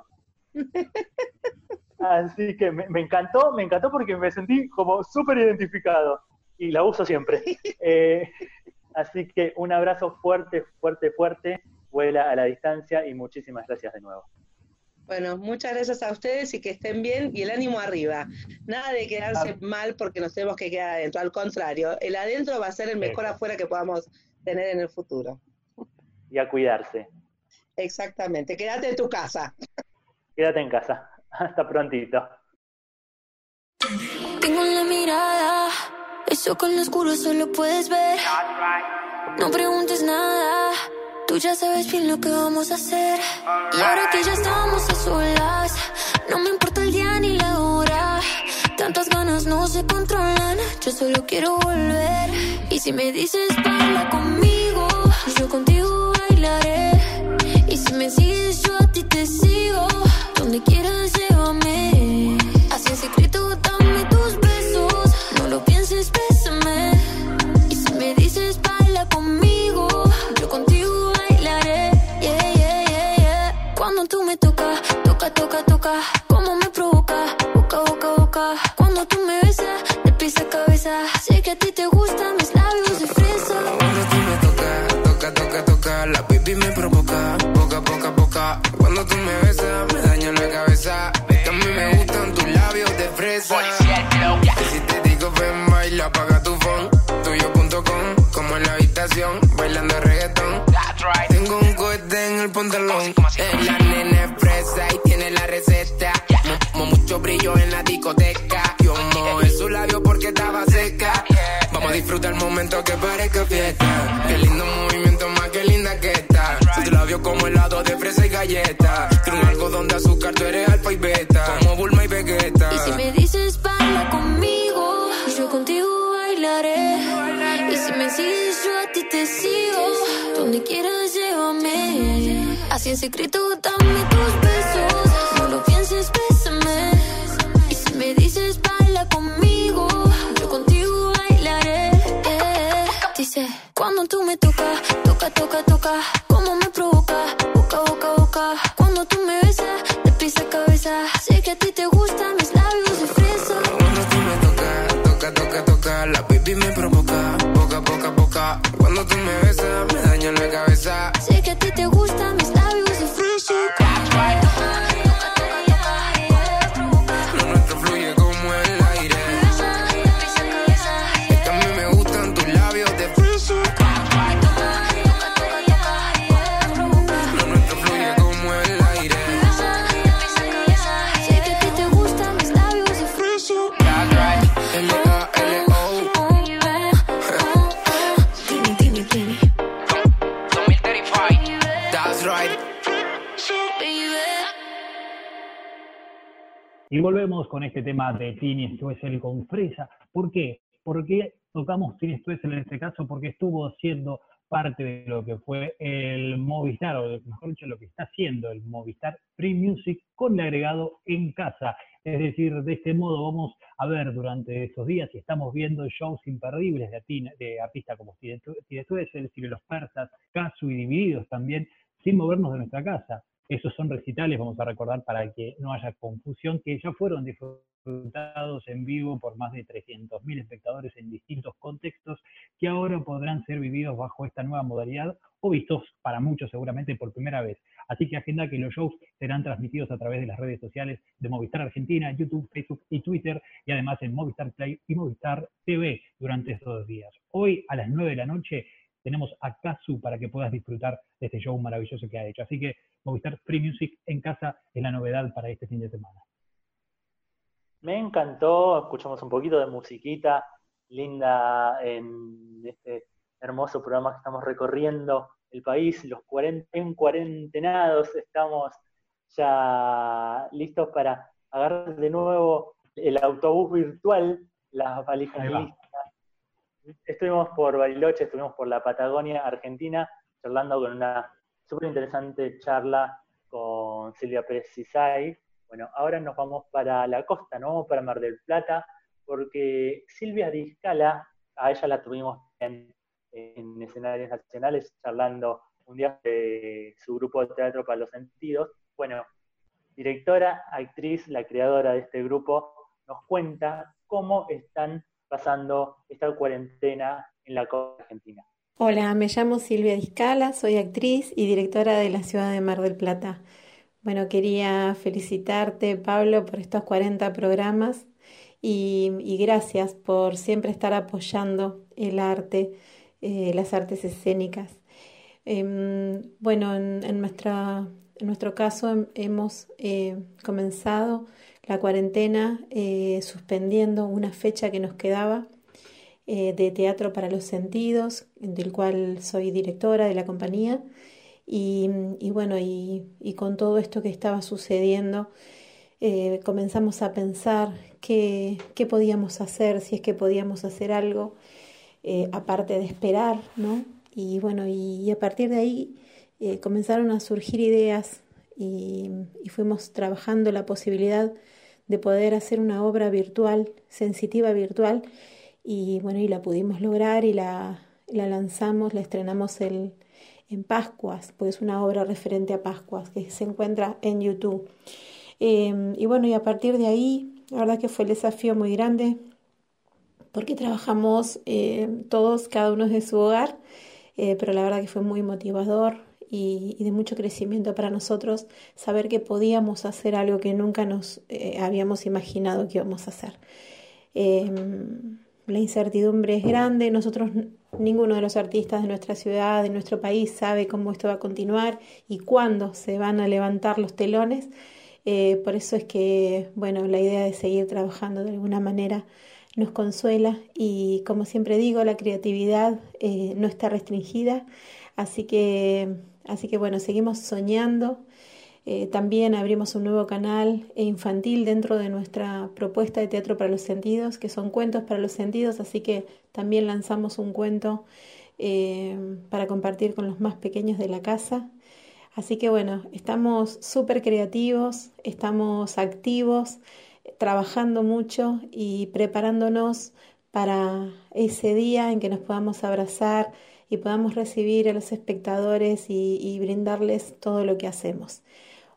Así que me, encantó, me encantó porque me sentí como súper identificado y la uso siempre. Eh, así que un abrazo fuerte, fuerte, fuerte, vuela a la distancia y muchísimas gracias de nuevo. Bueno, muchas gracias a ustedes y que estén bien y el ánimo arriba. Nada de quedarse mal porque nos tenemos que quedar adentro, al contrario, el adentro va a ser el mejor afuera que podamos tener en el futuro. Y a cuidarse. Exactamente, quédate en tu casa. Quédate en casa. Hasta prontito. Tengo la mirada, eso con lo oscuro solo puedes ver. No preguntes nada, tú ya sabes bien lo que vamos a hacer. Y ahora que ya estamos a solas, no me importa el día ni la hora. Tantas ganas ganas no se controlan. Yo solo quiero volver. Y si me dices baila conmigo, yo contigo bailaré. Y si me sigues, yo a ti te sigo. Donde quieras, llévame. Así en secreto, dame tus besos. No lo pienses, bésame. Y si me dices baila conmigo, yo contigo bailaré. Yeah, yeah, yeah, yeah. Cuando tú me tocas, toca, toca, toca. Como me provoca, boca, boca, boca. Cuando tú me besas, de pies a cabeza. Sé que a ti te gustan Cuando tú me besas, me daña la cabeza. Que a mí me gustan tus labios de fresa. Y si te digo ven, baila, apaga tu phone. Tuyo.com, como en la habitación, bailando reggaetón. Tengo un cohete en el pantalón. Es la nena es fresa y tiene la receta. Mo- mo- mucho brillo en la discoteca. Yo mojé su labio porque estaba seca. Vamos a disfrutar el momento que parezca fiesta. Qué lindo movimiento, Si tu labio como helado de fresa y galleta. Tiene un algodón de azúcar, tú eres alfa y beta. Como Bulma y Vegeta. Y si me dices baila conmigo, yo contigo bailaré. Y si me sigues, yo a ti te sigo. Donde quieras, llévame. Así en secreto, dame este tema de Tini Stoessel con Fresa. ¿Por qué? ¿Por qué tocamos Tini Stoessel en este caso? Porque estuvo siendo parte de lo que fue el Movistar, o mejor dicho, lo que está haciendo el Movistar Free Music con el agregado en casa. Es decir, de este modo vamos a ver durante estos días y estamos viendo shows imperdibles de, Tina- de artistas como Tini Stoessel, Ciro Los Persas, Casu y Divididos también, sin movernos de nuestra casa. Esos son recitales, vamos a recordar para que no haya confusión, que ya fueron disfrutados en vivo por más de 300.000 espectadores en distintos contextos, que ahora podrán ser vividos bajo esta nueva modalidad o vistos para muchos seguramente por primera vez. Así que agenda que los shows serán transmitidos a través de las redes sociales de Movistar Argentina, YouTube, Facebook y Twitter, y además en Movistar Play y Movistar TV durante estos dos días. Hoy a las 9 de la noche tenemos a Kazu para que puedas disfrutar de este show maravilloso que ha hecho. Así que Movistar Free Music en casa es la novedad para este fin de semana. Me encantó, escuchamos un poquito de musiquita linda en este hermoso programa que estamos recorriendo el país, los 40, en cuarentenados, estamos ya listos para agarrar de nuevo el autobús virtual, las valijas listas. Estuvimos por Bariloche, estuvimos por la Patagonia, Argentina, charlando con una súper interesante charla con Silvia Pérez Cisay. Bueno, ahora nos vamos para la costa, ¿no? Para Mar del Plata, porque Silvia Discala, a ella la tuvimos en, en escenarios nacionales charlando un día de su grupo de teatro para los sentidos. Bueno, directora, actriz, la creadora de este grupo, nos cuenta cómo están pasando esta cuarentena en la costa argentina. Hola, me llamo Silvia Discala, soy actriz y directora de la ciudad de Mar del Plata. Bueno, quería felicitarte, Pablo, por estos 40 programas y, gracias por siempre estar apoyando el arte, eh, las artes escénicas. Em, bueno, en, nuestro caso hem- hemos eh, comenzado la cuarentena eh, suspendiendo una fecha que nos quedaba eh, de Teatro para los Sentidos, del cual soy directora de la compañía. Y, bueno, y, con todo esto que estaba sucediendo, eh, comenzamos a pensar qué, qué, podíamos hacer, si es que podíamos hacer algo, aparte de esperar, ¿no? Y bueno, y, a partir de ahí comenzaron a surgir ideas y, y, fuimos trabajando la posibilidad de poder hacer una obra virtual, sensitiva virtual, y bueno, y la pudimos lograr y la, la lanzamos, la estrenamos el, en Pascuas, pues es una obra referente a Pascuas que se encuentra en YouTube. Em, y bueno, y a partir de ahí, la verdad que fue el desafío muy grande, porque trabajamos eh, todos, cada uno de su hogar, eh, pero la verdad que fue muy motivador y, de mucho crecimiento para nosotros saber que podíamos hacer algo que nunca nos eh, habíamos imaginado que íbamos a hacer. Em, la incertidumbre es grande, nosotros ninguno de los artistas de nuestra ciudad, de nuestro país, sabe cómo esto va a continuar y cuándo se van a levantar los telones. Eh, por eso es que, bueno, la idea de seguir trabajando de alguna manera nos consuela y como siempre digo, la creatividad eh, no está restringida, así que, así que bueno, seguimos soñando eh, también abrimos un nuevo canal infantil dentro de nuestra propuesta de teatro para los sentidos, que son cuentos para los sentidos, así que también lanzamos un cuento eh, para compartir con los más pequeños de la casa. Así que bueno, estamos súper creativos, estamos activos, trabajando mucho y preparándonos para ese día en que nos podamos abrazar y podamos recibir a los espectadores y brindarles todo lo que hacemos.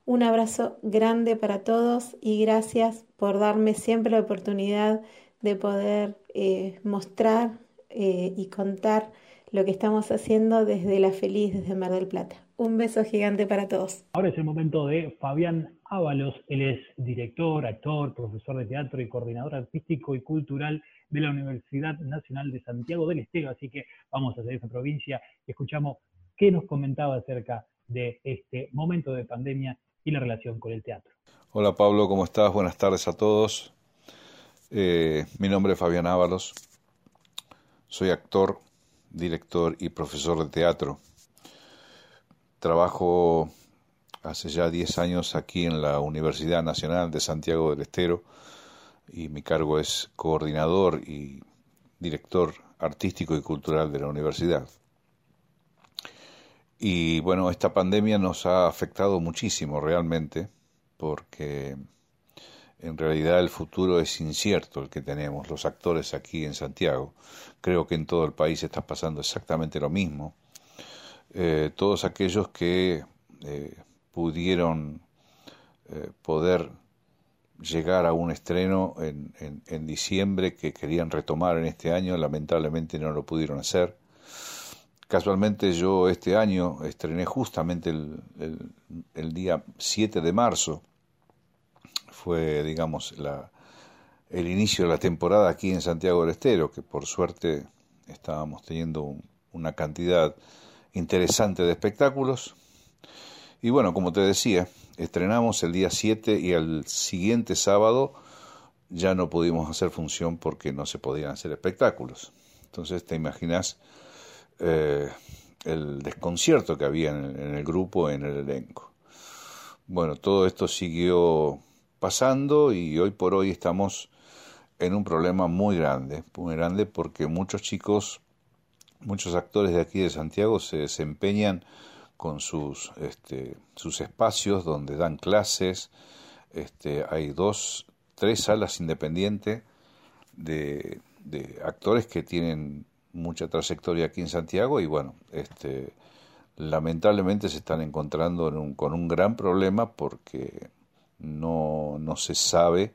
Un abrazo grande para todos y gracias por darme siempre la oportunidad de poder eh, mostrar eh, y contar lo que estamos haciendo desde La Feliz, desde Mar del Plata. Un beso gigante para todos. Ahora es el momento de Fabián Ábalos. Él es director, actor, profesor de teatro y coordinador artístico y cultural de la Universidad Nacional de Santiago del Estero. Así que vamos a hacer esa provincia y escuchamos qué nos comentaba acerca de este momento de pandemia y la relación con el teatro. Hola Pablo, ¿cómo estás? Buenas tardes a todos. Eh, mi nombre es Fabián Ábalos. Soy actor, director y profesor de teatro. Trabajo hace ya 10 años aquí en la Universidad Nacional de Santiago del Estero y mi cargo es coordinador y director artístico y cultural de la universidad. Y bueno, esta pandemia nos ha afectado muchísimo realmente, porque en realidad el futuro es incierto el que tenemos los actores aquí en Santiago. Creo que en todo el país está pasando exactamente lo mismo. Eh, todos aquellos que eh, pudieron eh, poder llegar a un estreno en, en, diciembre que querían retomar en este año, lamentablemente no lo pudieron hacer. Casualmente yo este año estrené justamente el, el, día 7 de marzo, fue digamos la, el inicio de la temporada aquí en Santiago del Estero, que por suerte estábamos teniendo una cantidad interesante de espectáculos. Y bueno, como te decía, estrenamos el día 7 y al siguiente sábado ya no pudimos hacer función porque no se podían hacer espectáculos. Entonces te imaginas eh, el desconcierto que había en, el grupo, en el elenco. Bueno, todo esto siguió pasando y hoy por hoy estamos en un problema muy grande, muy grande porque muchos chicos, muchos actores de aquí de Santiago se desempeñan con sus, este, sus espacios donde dan clases. Este, hay dos, tres salas independientes de, de actores que tienen mucha trayectoria aquí en Santiago y bueno, este, lamentablemente se están encontrando con un gran problema porque no, no se sabe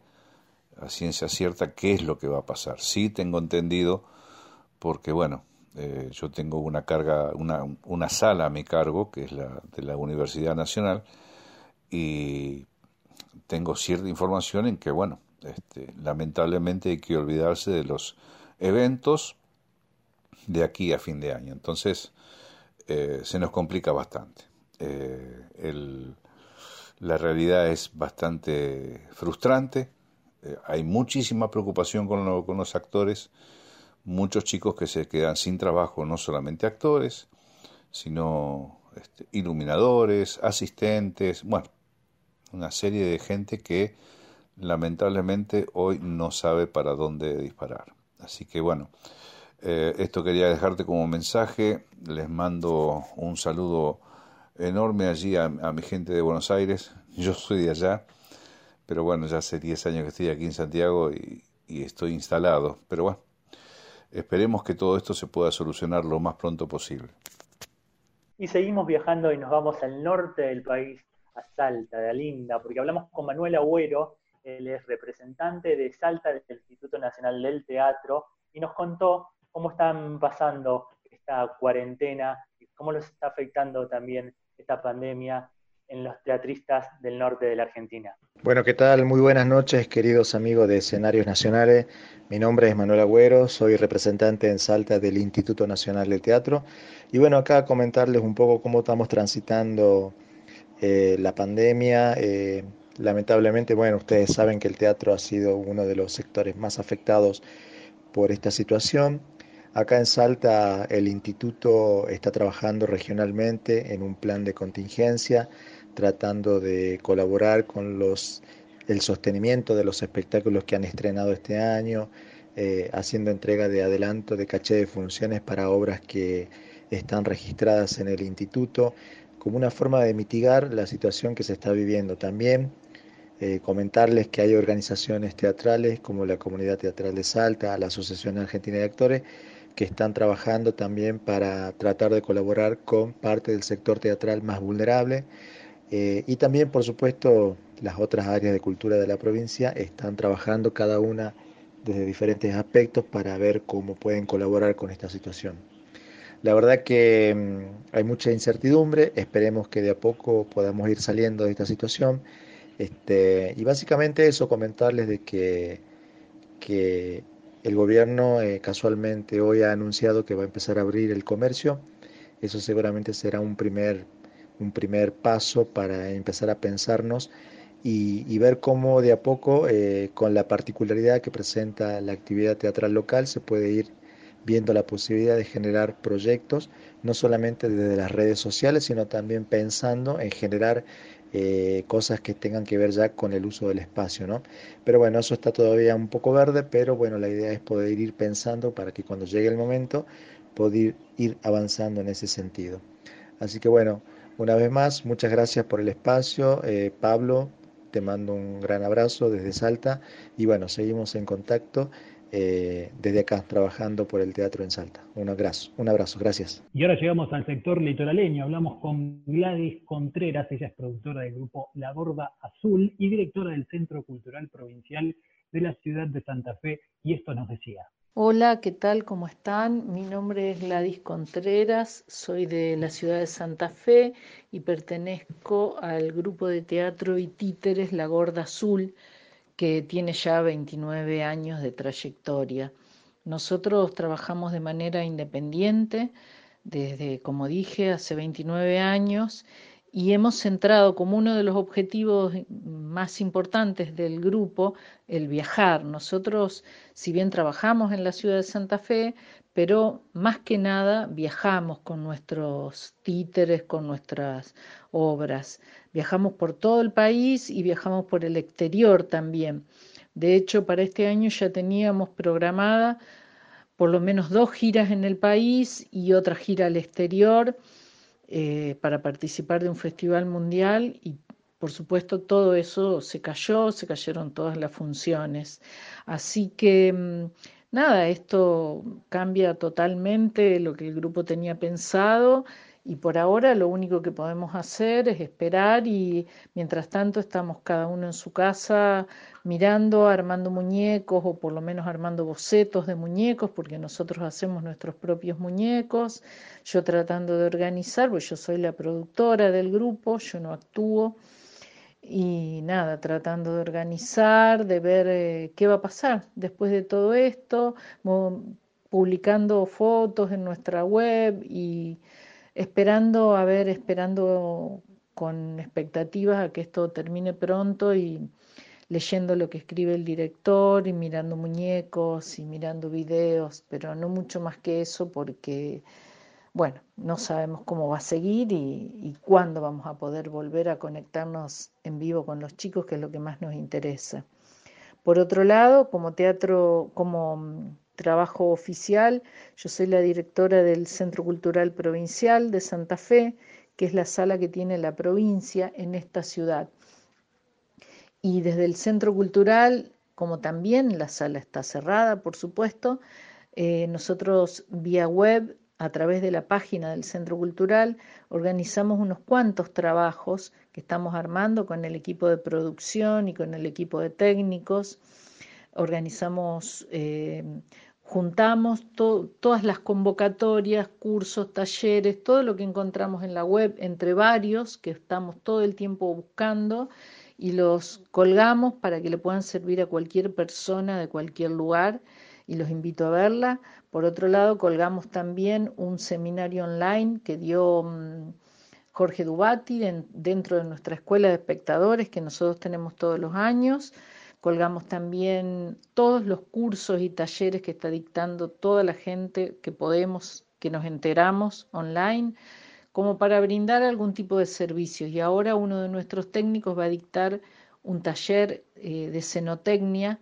a ciencia cierta qué es lo que va a pasar. Sí tengo entendido porque bueno, eh, yo tengo una carga, una, una sala a mi cargo, que es la de la Universidad Nacional, y tengo cierta información en que, bueno, este, lamentablemente hay que olvidarse de los eventos de aquí a fin de año. Entonces, eh, se nos complica bastante. Eh, la realidad es bastante frustrante. Eh, hay muchísima preocupación con, con, los actores. Muchos chicos que se quedan sin trabajo, no solamente actores, sino este, iluminadores, asistentes, bueno, una serie de gente que lamentablemente hoy no sabe para dónde disparar. Así que bueno, eh, esto quería dejarte como mensaje. Les mando un saludo enorme allí a, mi gente de Buenos Aires. Yo soy de allá, pero bueno, ya hace 10 años que estoy aquí en Santiago y, y estoy instalado. Pero bueno, esperemos que todo esto se pueda solucionar lo más pronto posible. Y seguimos viajando y nos vamos al norte del país, a Salta, de Alinda, porque hablamos con Manuel Agüero, él es representante de Salta del Instituto Nacional del Teatro, y nos contó cómo están pasando esta cuarentena y cómo los está afectando también esta pandemia en los teatristas del norte de la Argentina. Bueno, ¿qué tal? Muy buenas noches, queridos amigos de Escenarios Nacionales. Mi nombre es Manuel Agüero, soy representante en Salta del Instituto Nacional del Teatro. Y bueno, acá comentarles un poco cómo estamos transitando eh, la pandemia. Eh, lamentablemente, bueno, ustedes saben que el teatro ha sido uno de los sectores más afectados por esta situación. Acá en Salta el instituto está trabajando regionalmente en un plan de contingencia, tratando de colaborar con los, el sostenimiento de los espectáculos que han estrenado este año, eh, haciendo entrega de adelanto de caché de funciones para obras que están registradas en el instituto, como una forma de mitigar la situación que se está viviendo. También eh, comentarles que hay organizaciones teatrales como la Comunidad Teatral de Salta, la Asociación Argentina de Actores, que están trabajando también para tratar de colaborar con parte del sector teatral más vulnerable. Eh, y también, por supuesto, las otras áreas de cultura de la provincia están trabajando cada una desde diferentes aspectos para ver cómo pueden colaborar con esta situación. La verdad que mm, hay mucha incertidumbre, esperemos que de a poco podamos ir saliendo de esta situación este, y básicamente eso, comentarles de que, que el gobierno eh, casualmente hoy ha anunciado que va a empezar a abrir el comercio. Eso seguramente será un primer, un primer paso para empezar a pensarnos y, ver cómo de a poco, eh, con la particularidad que presenta la actividad teatral local, se puede ir viendo la posibilidad de generar proyectos, no solamente desde las redes sociales, sino también pensando en generar eh, cosas que tengan que ver ya con el uso del espacio, ¿no? Pero bueno, eso está todavía un poco verde, pero bueno, la idea es poder ir pensando para que cuando llegue el momento poder ir avanzando en ese sentido. Así que bueno, una vez más, muchas gracias por el espacio. Eh, Pablo, te mando un gran abrazo desde Salta y bueno, seguimos en contacto eh, desde acá, trabajando por el teatro en Salta. Un abrazo, un abrazo, gracias. Y ahora llegamos al sector litoraleño. Hablamos con Gladys Contreras, ella es productora del grupo La Gorda Azul y directora del Centro Cultural Provincial de la ciudad de Santa Fe, y esto nos decía. Hola, ¿qué tal? ¿Cómo están? Mi nombre es Gladys Contreras, soy de la ciudad de Santa Fe y pertenezco al grupo de teatro y títeres La Gorda Azul, que tiene ya 29 años de trayectoria. Nosotros trabajamos de manera independiente desde, como dije, hace 29 años y hemos centrado como uno de los objetivos más importantes del grupo el viajar. Nosotros, si bien trabajamos en la ciudad de Santa Fe, pero más que nada viajamos con nuestros títeres, con nuestras obras. Viajamos por todo el país y viajamos por el exterior también. De hecho, para este año ya teníamos programada por lo menos dos giras en el país y otra gira al exterior eh, para participar de un festival mundial y por supuesto todo eso se cayó, se cayeron todas las funciones. Así que mm, nada, esto cambia totalmente lo que el grupo tenía pensado y por ahora lo único que podemos hacer es esperar y mientras tanto estamos cada uno en su casa mirando, armando muñecos o por lo menos armando bocetos de muñecos porque nosotros hacemos nuestros propios muñecos, yo tratando de organizar, pues yo soy la productora del grupo, yo no actúo y nada, tratando de organizar, de ver eh, qué va a pasar después de todo esto, publicando fotos en nuestra web y esperando, a ver, esperando con expectativas a que esto termine pronto y leyendo lo que escribe el director y mirando muñecos y mirando videos, pero no mucho más que eso porque, bueno, no sabemos cómo va a seguir y, y cuándo vamos a poder volver a conectarnos en vivo con los chicos, que es lo que más nos interesa. Por otro lado, como teatro, como trabajo oficial, yo soy la directora del Centro Cultural Provincial de Santa Fe, que es la sala que tiene la provincia en esta ciudad. Y desde el Centro Cultural, como también la sala está cerrada, por supuesto, eh, nosotros vía web a través de la página del Centro Cultural, organizamos unos cuantos trabajos que estamos armando con el equipo de producción y con el equipo de técnicos. Organizamos, eh, juntamos todas las convocatorias, cursos, talleres, todo lo que encontramos en la web, entre varios que estamos todo el tiempo buscando y los colgamos para que le puedan servir a cualquier persona de cualquier lugar y los invito a verla. Por otro lado, colgamos también un seminario online que dio mm, Jorge Dubati dentro de nuestra escuela de espectadores que nosotros tenemos todos los años. Colgamos también todos los cursos y talleres que está dictando toda la gente que podemos, que nos enteramos online, como para brindar algún tipo de servicios. Y ahora uno de nuestros técnicos va a dictar un taller eh, de cenotecnia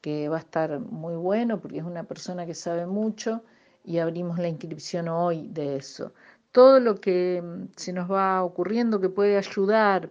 que va a estar muy bueno porque es una persona que sabe mucho y abrimos la inscripción hoy de eso. Todo lo que mm, se nos va ocurriendo que puede ayudar,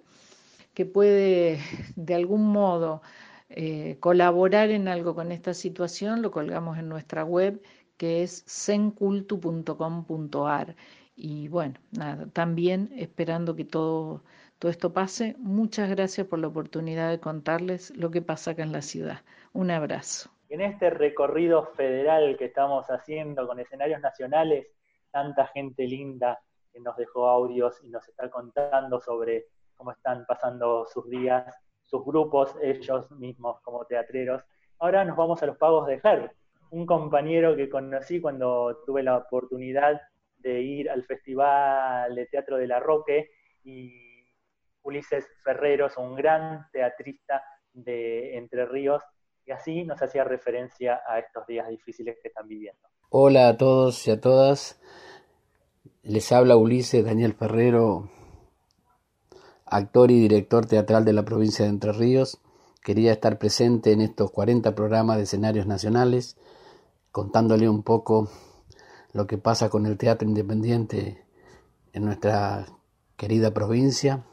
que puede de algún modo eh, colaborar en algo con esta situación, lo colgamos en nuestra web que es sencultu.com.ar. Y bueno, nada, también esperando que todo, todo esto pase, muchas gracias por la oportunidad de contarles lo que pasa acá en la ciudad. Un abrazo. En este recorrido federal que estamos haciendo con escenarios nacionales, tanta gente linda que nos dejó audios y nos está contando sobre cómo están pasando sus días, sus grupos, ellos mismos como teatreros. Ahora nos vamos a los pagos de Ger, un compañero que conocí cuando tuve la oportunidad de ir al Festival de Teatro de la Roque y Ulises Ferreros, un gran teatrista de Entre Ríos, y así nos hacía referencia a estos días difíciles que están viviendo. Hola a todos y a todas. Les habla Ulises Daniel Ferrero, actor y director teatral de la provincia de Entre Ríos. Quería estar presente en estos 40 programas de escenarios nacionales, contándole un poco lo que pasa con el teatro independiente en nuestra querida provincia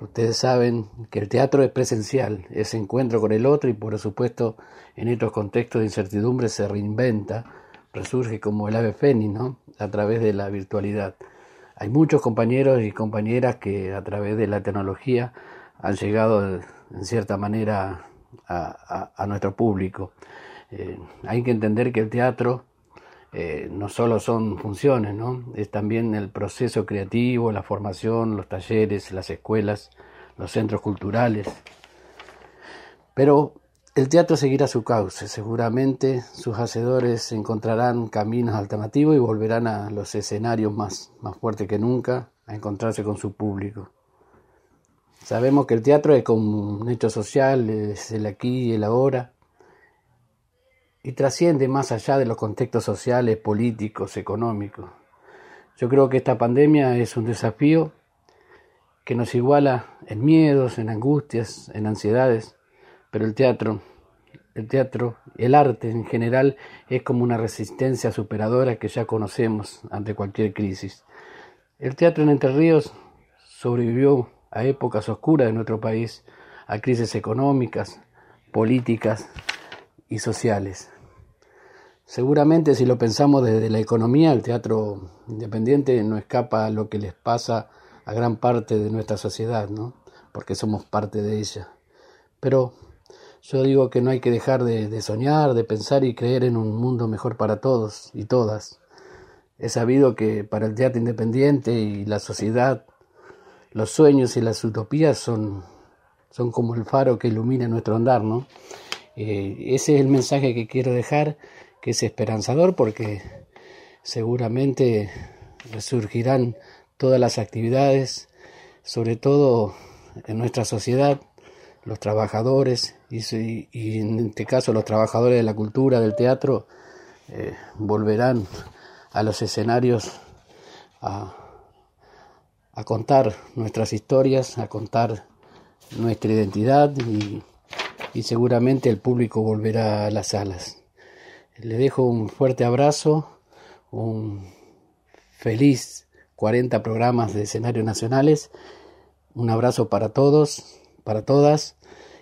Ustedes saben que el teatro es presencial, es encuentro con el otro y por supuesto en estos contextos de incertidumbre se reinventa, resurge como el ave fénix, ¿no? A través de la virtualidad. Hay muchos compañeros y compañeras que a través de la tecnología han llegado en cierta manera a, nuestro público. Eh, hay que entender que el teatro eh, no solo son funciones, ¿no? es también el proceso creativo, la formación, los talleres, las escuelas, los centros culturales. Pero el teatro seguirá su cauce, seguramente sus hacedores encontrarán caminos alternativos y volverán a los escenarios más, más fuertes que nunca a encontrarse con su público. Sabemos que el teatro es como un hecho social, es el aquí y el ahora, y trasciende más allá de los contextos sociales, políticos, económicos. Yo creo que esta pandemia es un desafío que nos iguala en miedos, en angustias, en ansiedades, pero el teatro, el teatro, el arte en general es como una resistencia superadora que ya conocemos ante cualquier crisis. El teatro en Entre Ríos sobrevivió a épocas oscuras de nuestro país, a crisis económicas, políticas, y sociales. Seguramente si lo pensamos desde la economía, el teatro independiente no escapa a lo que les pasa a gran parte de nuestra sociedad, ¿no? porque somos parte de ella. Pero yo digo que no hay que dejar de, soñar, de pensar y creer en un mundo mejor para todos y todas. He sabido que para el teatro independiente y la sociedad, los sueños y las utopías son, son como el faro que ilumina nuestro andar, ¿no? Eh, ese es el mensaje que quiero dejar, que es esperanzador porque seguramente resurgirán todas las actividades, sobre todo en nuestra sociedad, los trabajadores y, en este caso los trabajadores de la cultura, del teatro, eh, volverán a los escenarios a, contar nuestras historias, a contar nuestra identidad y seguramente el público volverá a las salas. Le dejo un fuerte abrazo, un feliz 40 programas de escenarios nacionales, un abrazo para todos, para todas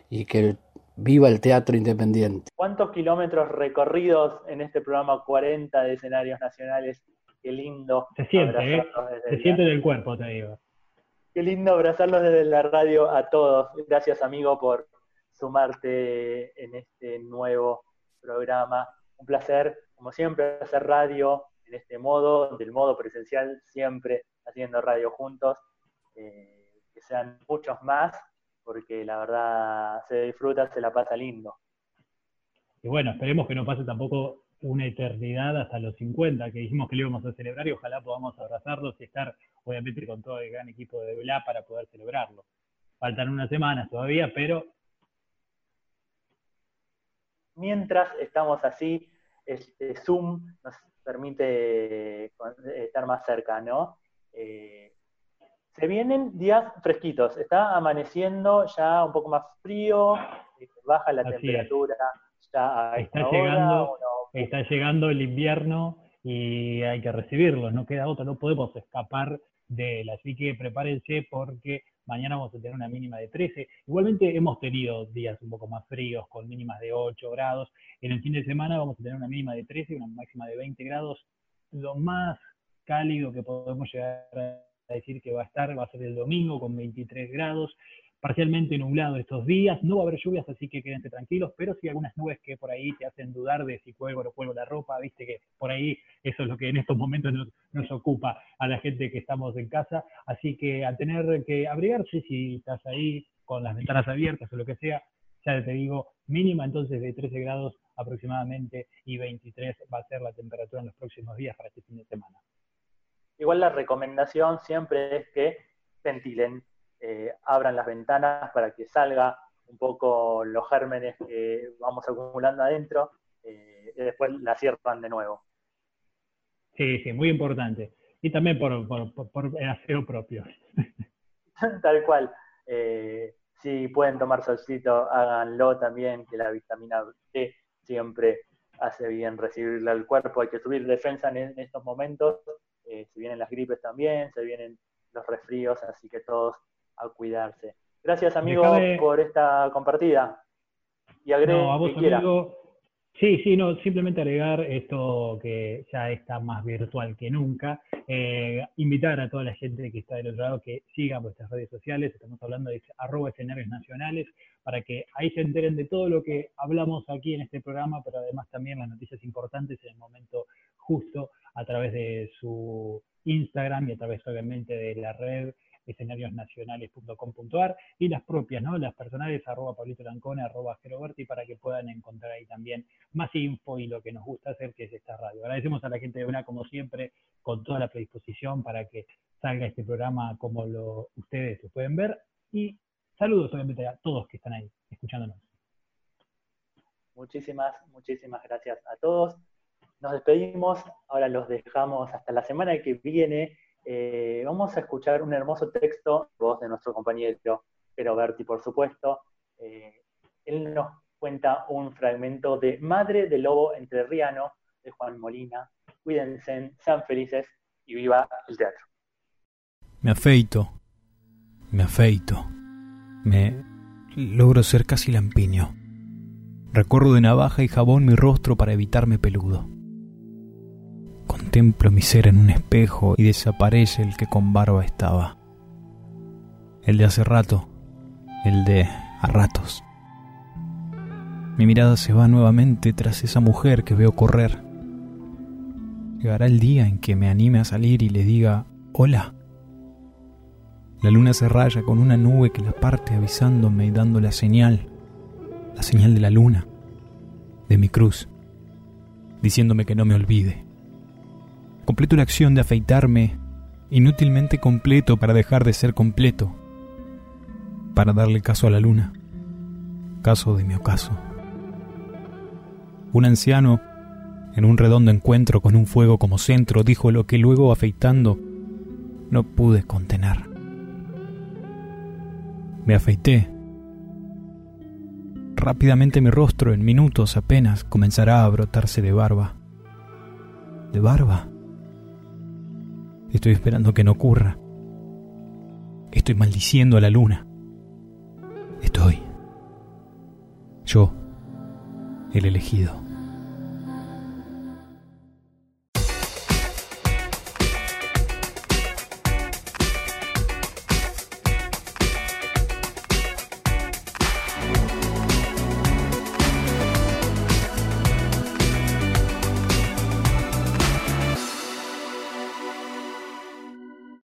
y que viva el teatro independiente. ¿Cuántos kilómetros recorridos en este programa 40 de escenarios nacionales? Qué lindo. Se siente, ¿eh? Se siente del cuerpo, te digo. Qué lindo abrazarlos desde la radio a todos. Gracias, amigo, por sumarte en este nuevo programa. Un placer, como siempre, hacer radio en este modo, del modo presencial, siempre haciendo radio juntos. Eh, que sean muchos más, porque la verdad se disfruta, se la pasa lindo. Y bueno, esperemos que no pase tampoco una eternidad hasta los 50, que dijimos que lo íbamos a celebrar y ojalá podamos abrazarlos y estar, obviamente, con todo el gran equipo de BLA para poder celebrarlo. Faltan unas semanas todavía, pero... Mientras estamos así, este Zoom nos permite estar más cerca, ¿no? Eh, se vienen días fresquitos, está amaneciendo ya un poco más frío, eh, baja la temperatura. Ya está, llegando, está llegando el invierno y hay que recibirlo, no queda otra, no podemos escapar de él. Así que prepárense porque mañana vamos a tener una mínima de 13. Igualmente hemos tenido días un poco más fríos con mínimas de 8 grados. En el fin de semana vamos a tener una mínima de 13 y una máxima de 20 grados. Lo más cálido que podemos llegar a a decir que va a estar, va a ser el domingo con 23 grados, parcialmente nublado estos días, no va a haber lluvias, así que quédense tranquilos, pero sí algunas nubes que por ahí te hacen dudar de si cuelgo o no cuelgo la ropa, viste que por ahí eso es lo que en estos momentos nos, nos ocupa a la gente que estamos en casa, así que al tener que abrigarse, si estás ahí con las ventanas abiertas o lo que sea, ya te digo, mínima entonces de 13 grados aproximadamente y 23 va a ser la temperatura en los próximos días para este fin de semana. Igual la recomendación siempre es que ventilen, eh, abran las ventanas para que salga un poco los gérmenes que vamos acumulando adentro eh, y después la cierran de nuevo. Sí, sí, muy importante. Y también por, por, el aseo propio. Tal cual. Eh, si pueden tomar solcito, háganlo también, que la vitamina D siempre hace bien recibirla al cuerpo. Hay que subir defensa en estos momentos eh, se vienen las gripes también, se vienen los resfríos, así que todos a cuidarse. Gracias, amigo, por esta compartida. Y agrego a vos, amigo, Sí, sí, no, simplemente agregar esto que ya está más virtual que nunca. Eh, invitar a toda la gente que está del otro lado que siga nuestras redes sociales, estamos hablando de arroba escenarios nacionales, para que ahí se enteren de todo lo que hablamos aquí en este programa, pero además también las noticias importantes en el momento justo a través de su Instagram y a través obviamente de la red escenariosnacionales.com.ar y las propias, ¿no? Las personales, arroba Pablito Lancone, arroba Geroberti, para que puedan encontrar ahí también más info y lo que nos gusta hacer, que es esta radio. Agradecemos a la gente de una, como siempre, con toda la predisposición para que salga este programa como lo, ustedes lo pueden ver. Y saludos, obviamente, a todos que están ahí escuchándonos. Muchísimas, muchísimas gracias a todos. Nos despedimos, ahora los dejamos hasta la semana que viene eh, vamos a escuchar un hermoso texto, voz de nuestro compañero Pero Berti, por supuesto. Eh, él nos cuenta un fragmento de Madre del Lobo Entrerriano de Juan Molina. Cuídense, sean felices y viva el teatro. Me afeito, me afeito, me logro ser casi lampiño. Recorro de navaja y jabón mi rostro para evitarme peludo. Contemplo mi ser en un espejo y desaparece el que con barba estaba. El de hace rato, el de a ratos. Mi mirada se va nuevamente tras esa mujer que veo correr. Llegará el día en que me anime a salir y le diga hola. La luna se raya con una nube que la parte avisándome y dando la señal, la señal de la luna, de mi cruz, diciéndome que no me olvide. Completo la acción de afeitarme, inútilmente completo para dejar de ser completo, para darle caso a la luna, caso de mi ocaso. Un anciano, en un redondo encuentro con un fuego como centro, dijo lo que luego afeitando no pude contener. Me afeité, rápidamente mi rostro, en minutos apenas, comenzará a brotarse de barba. ¿De barba? Estoy esperando que no ocurra. Estoy maldiciendo a la luna. Estoy. Yo, el elegido.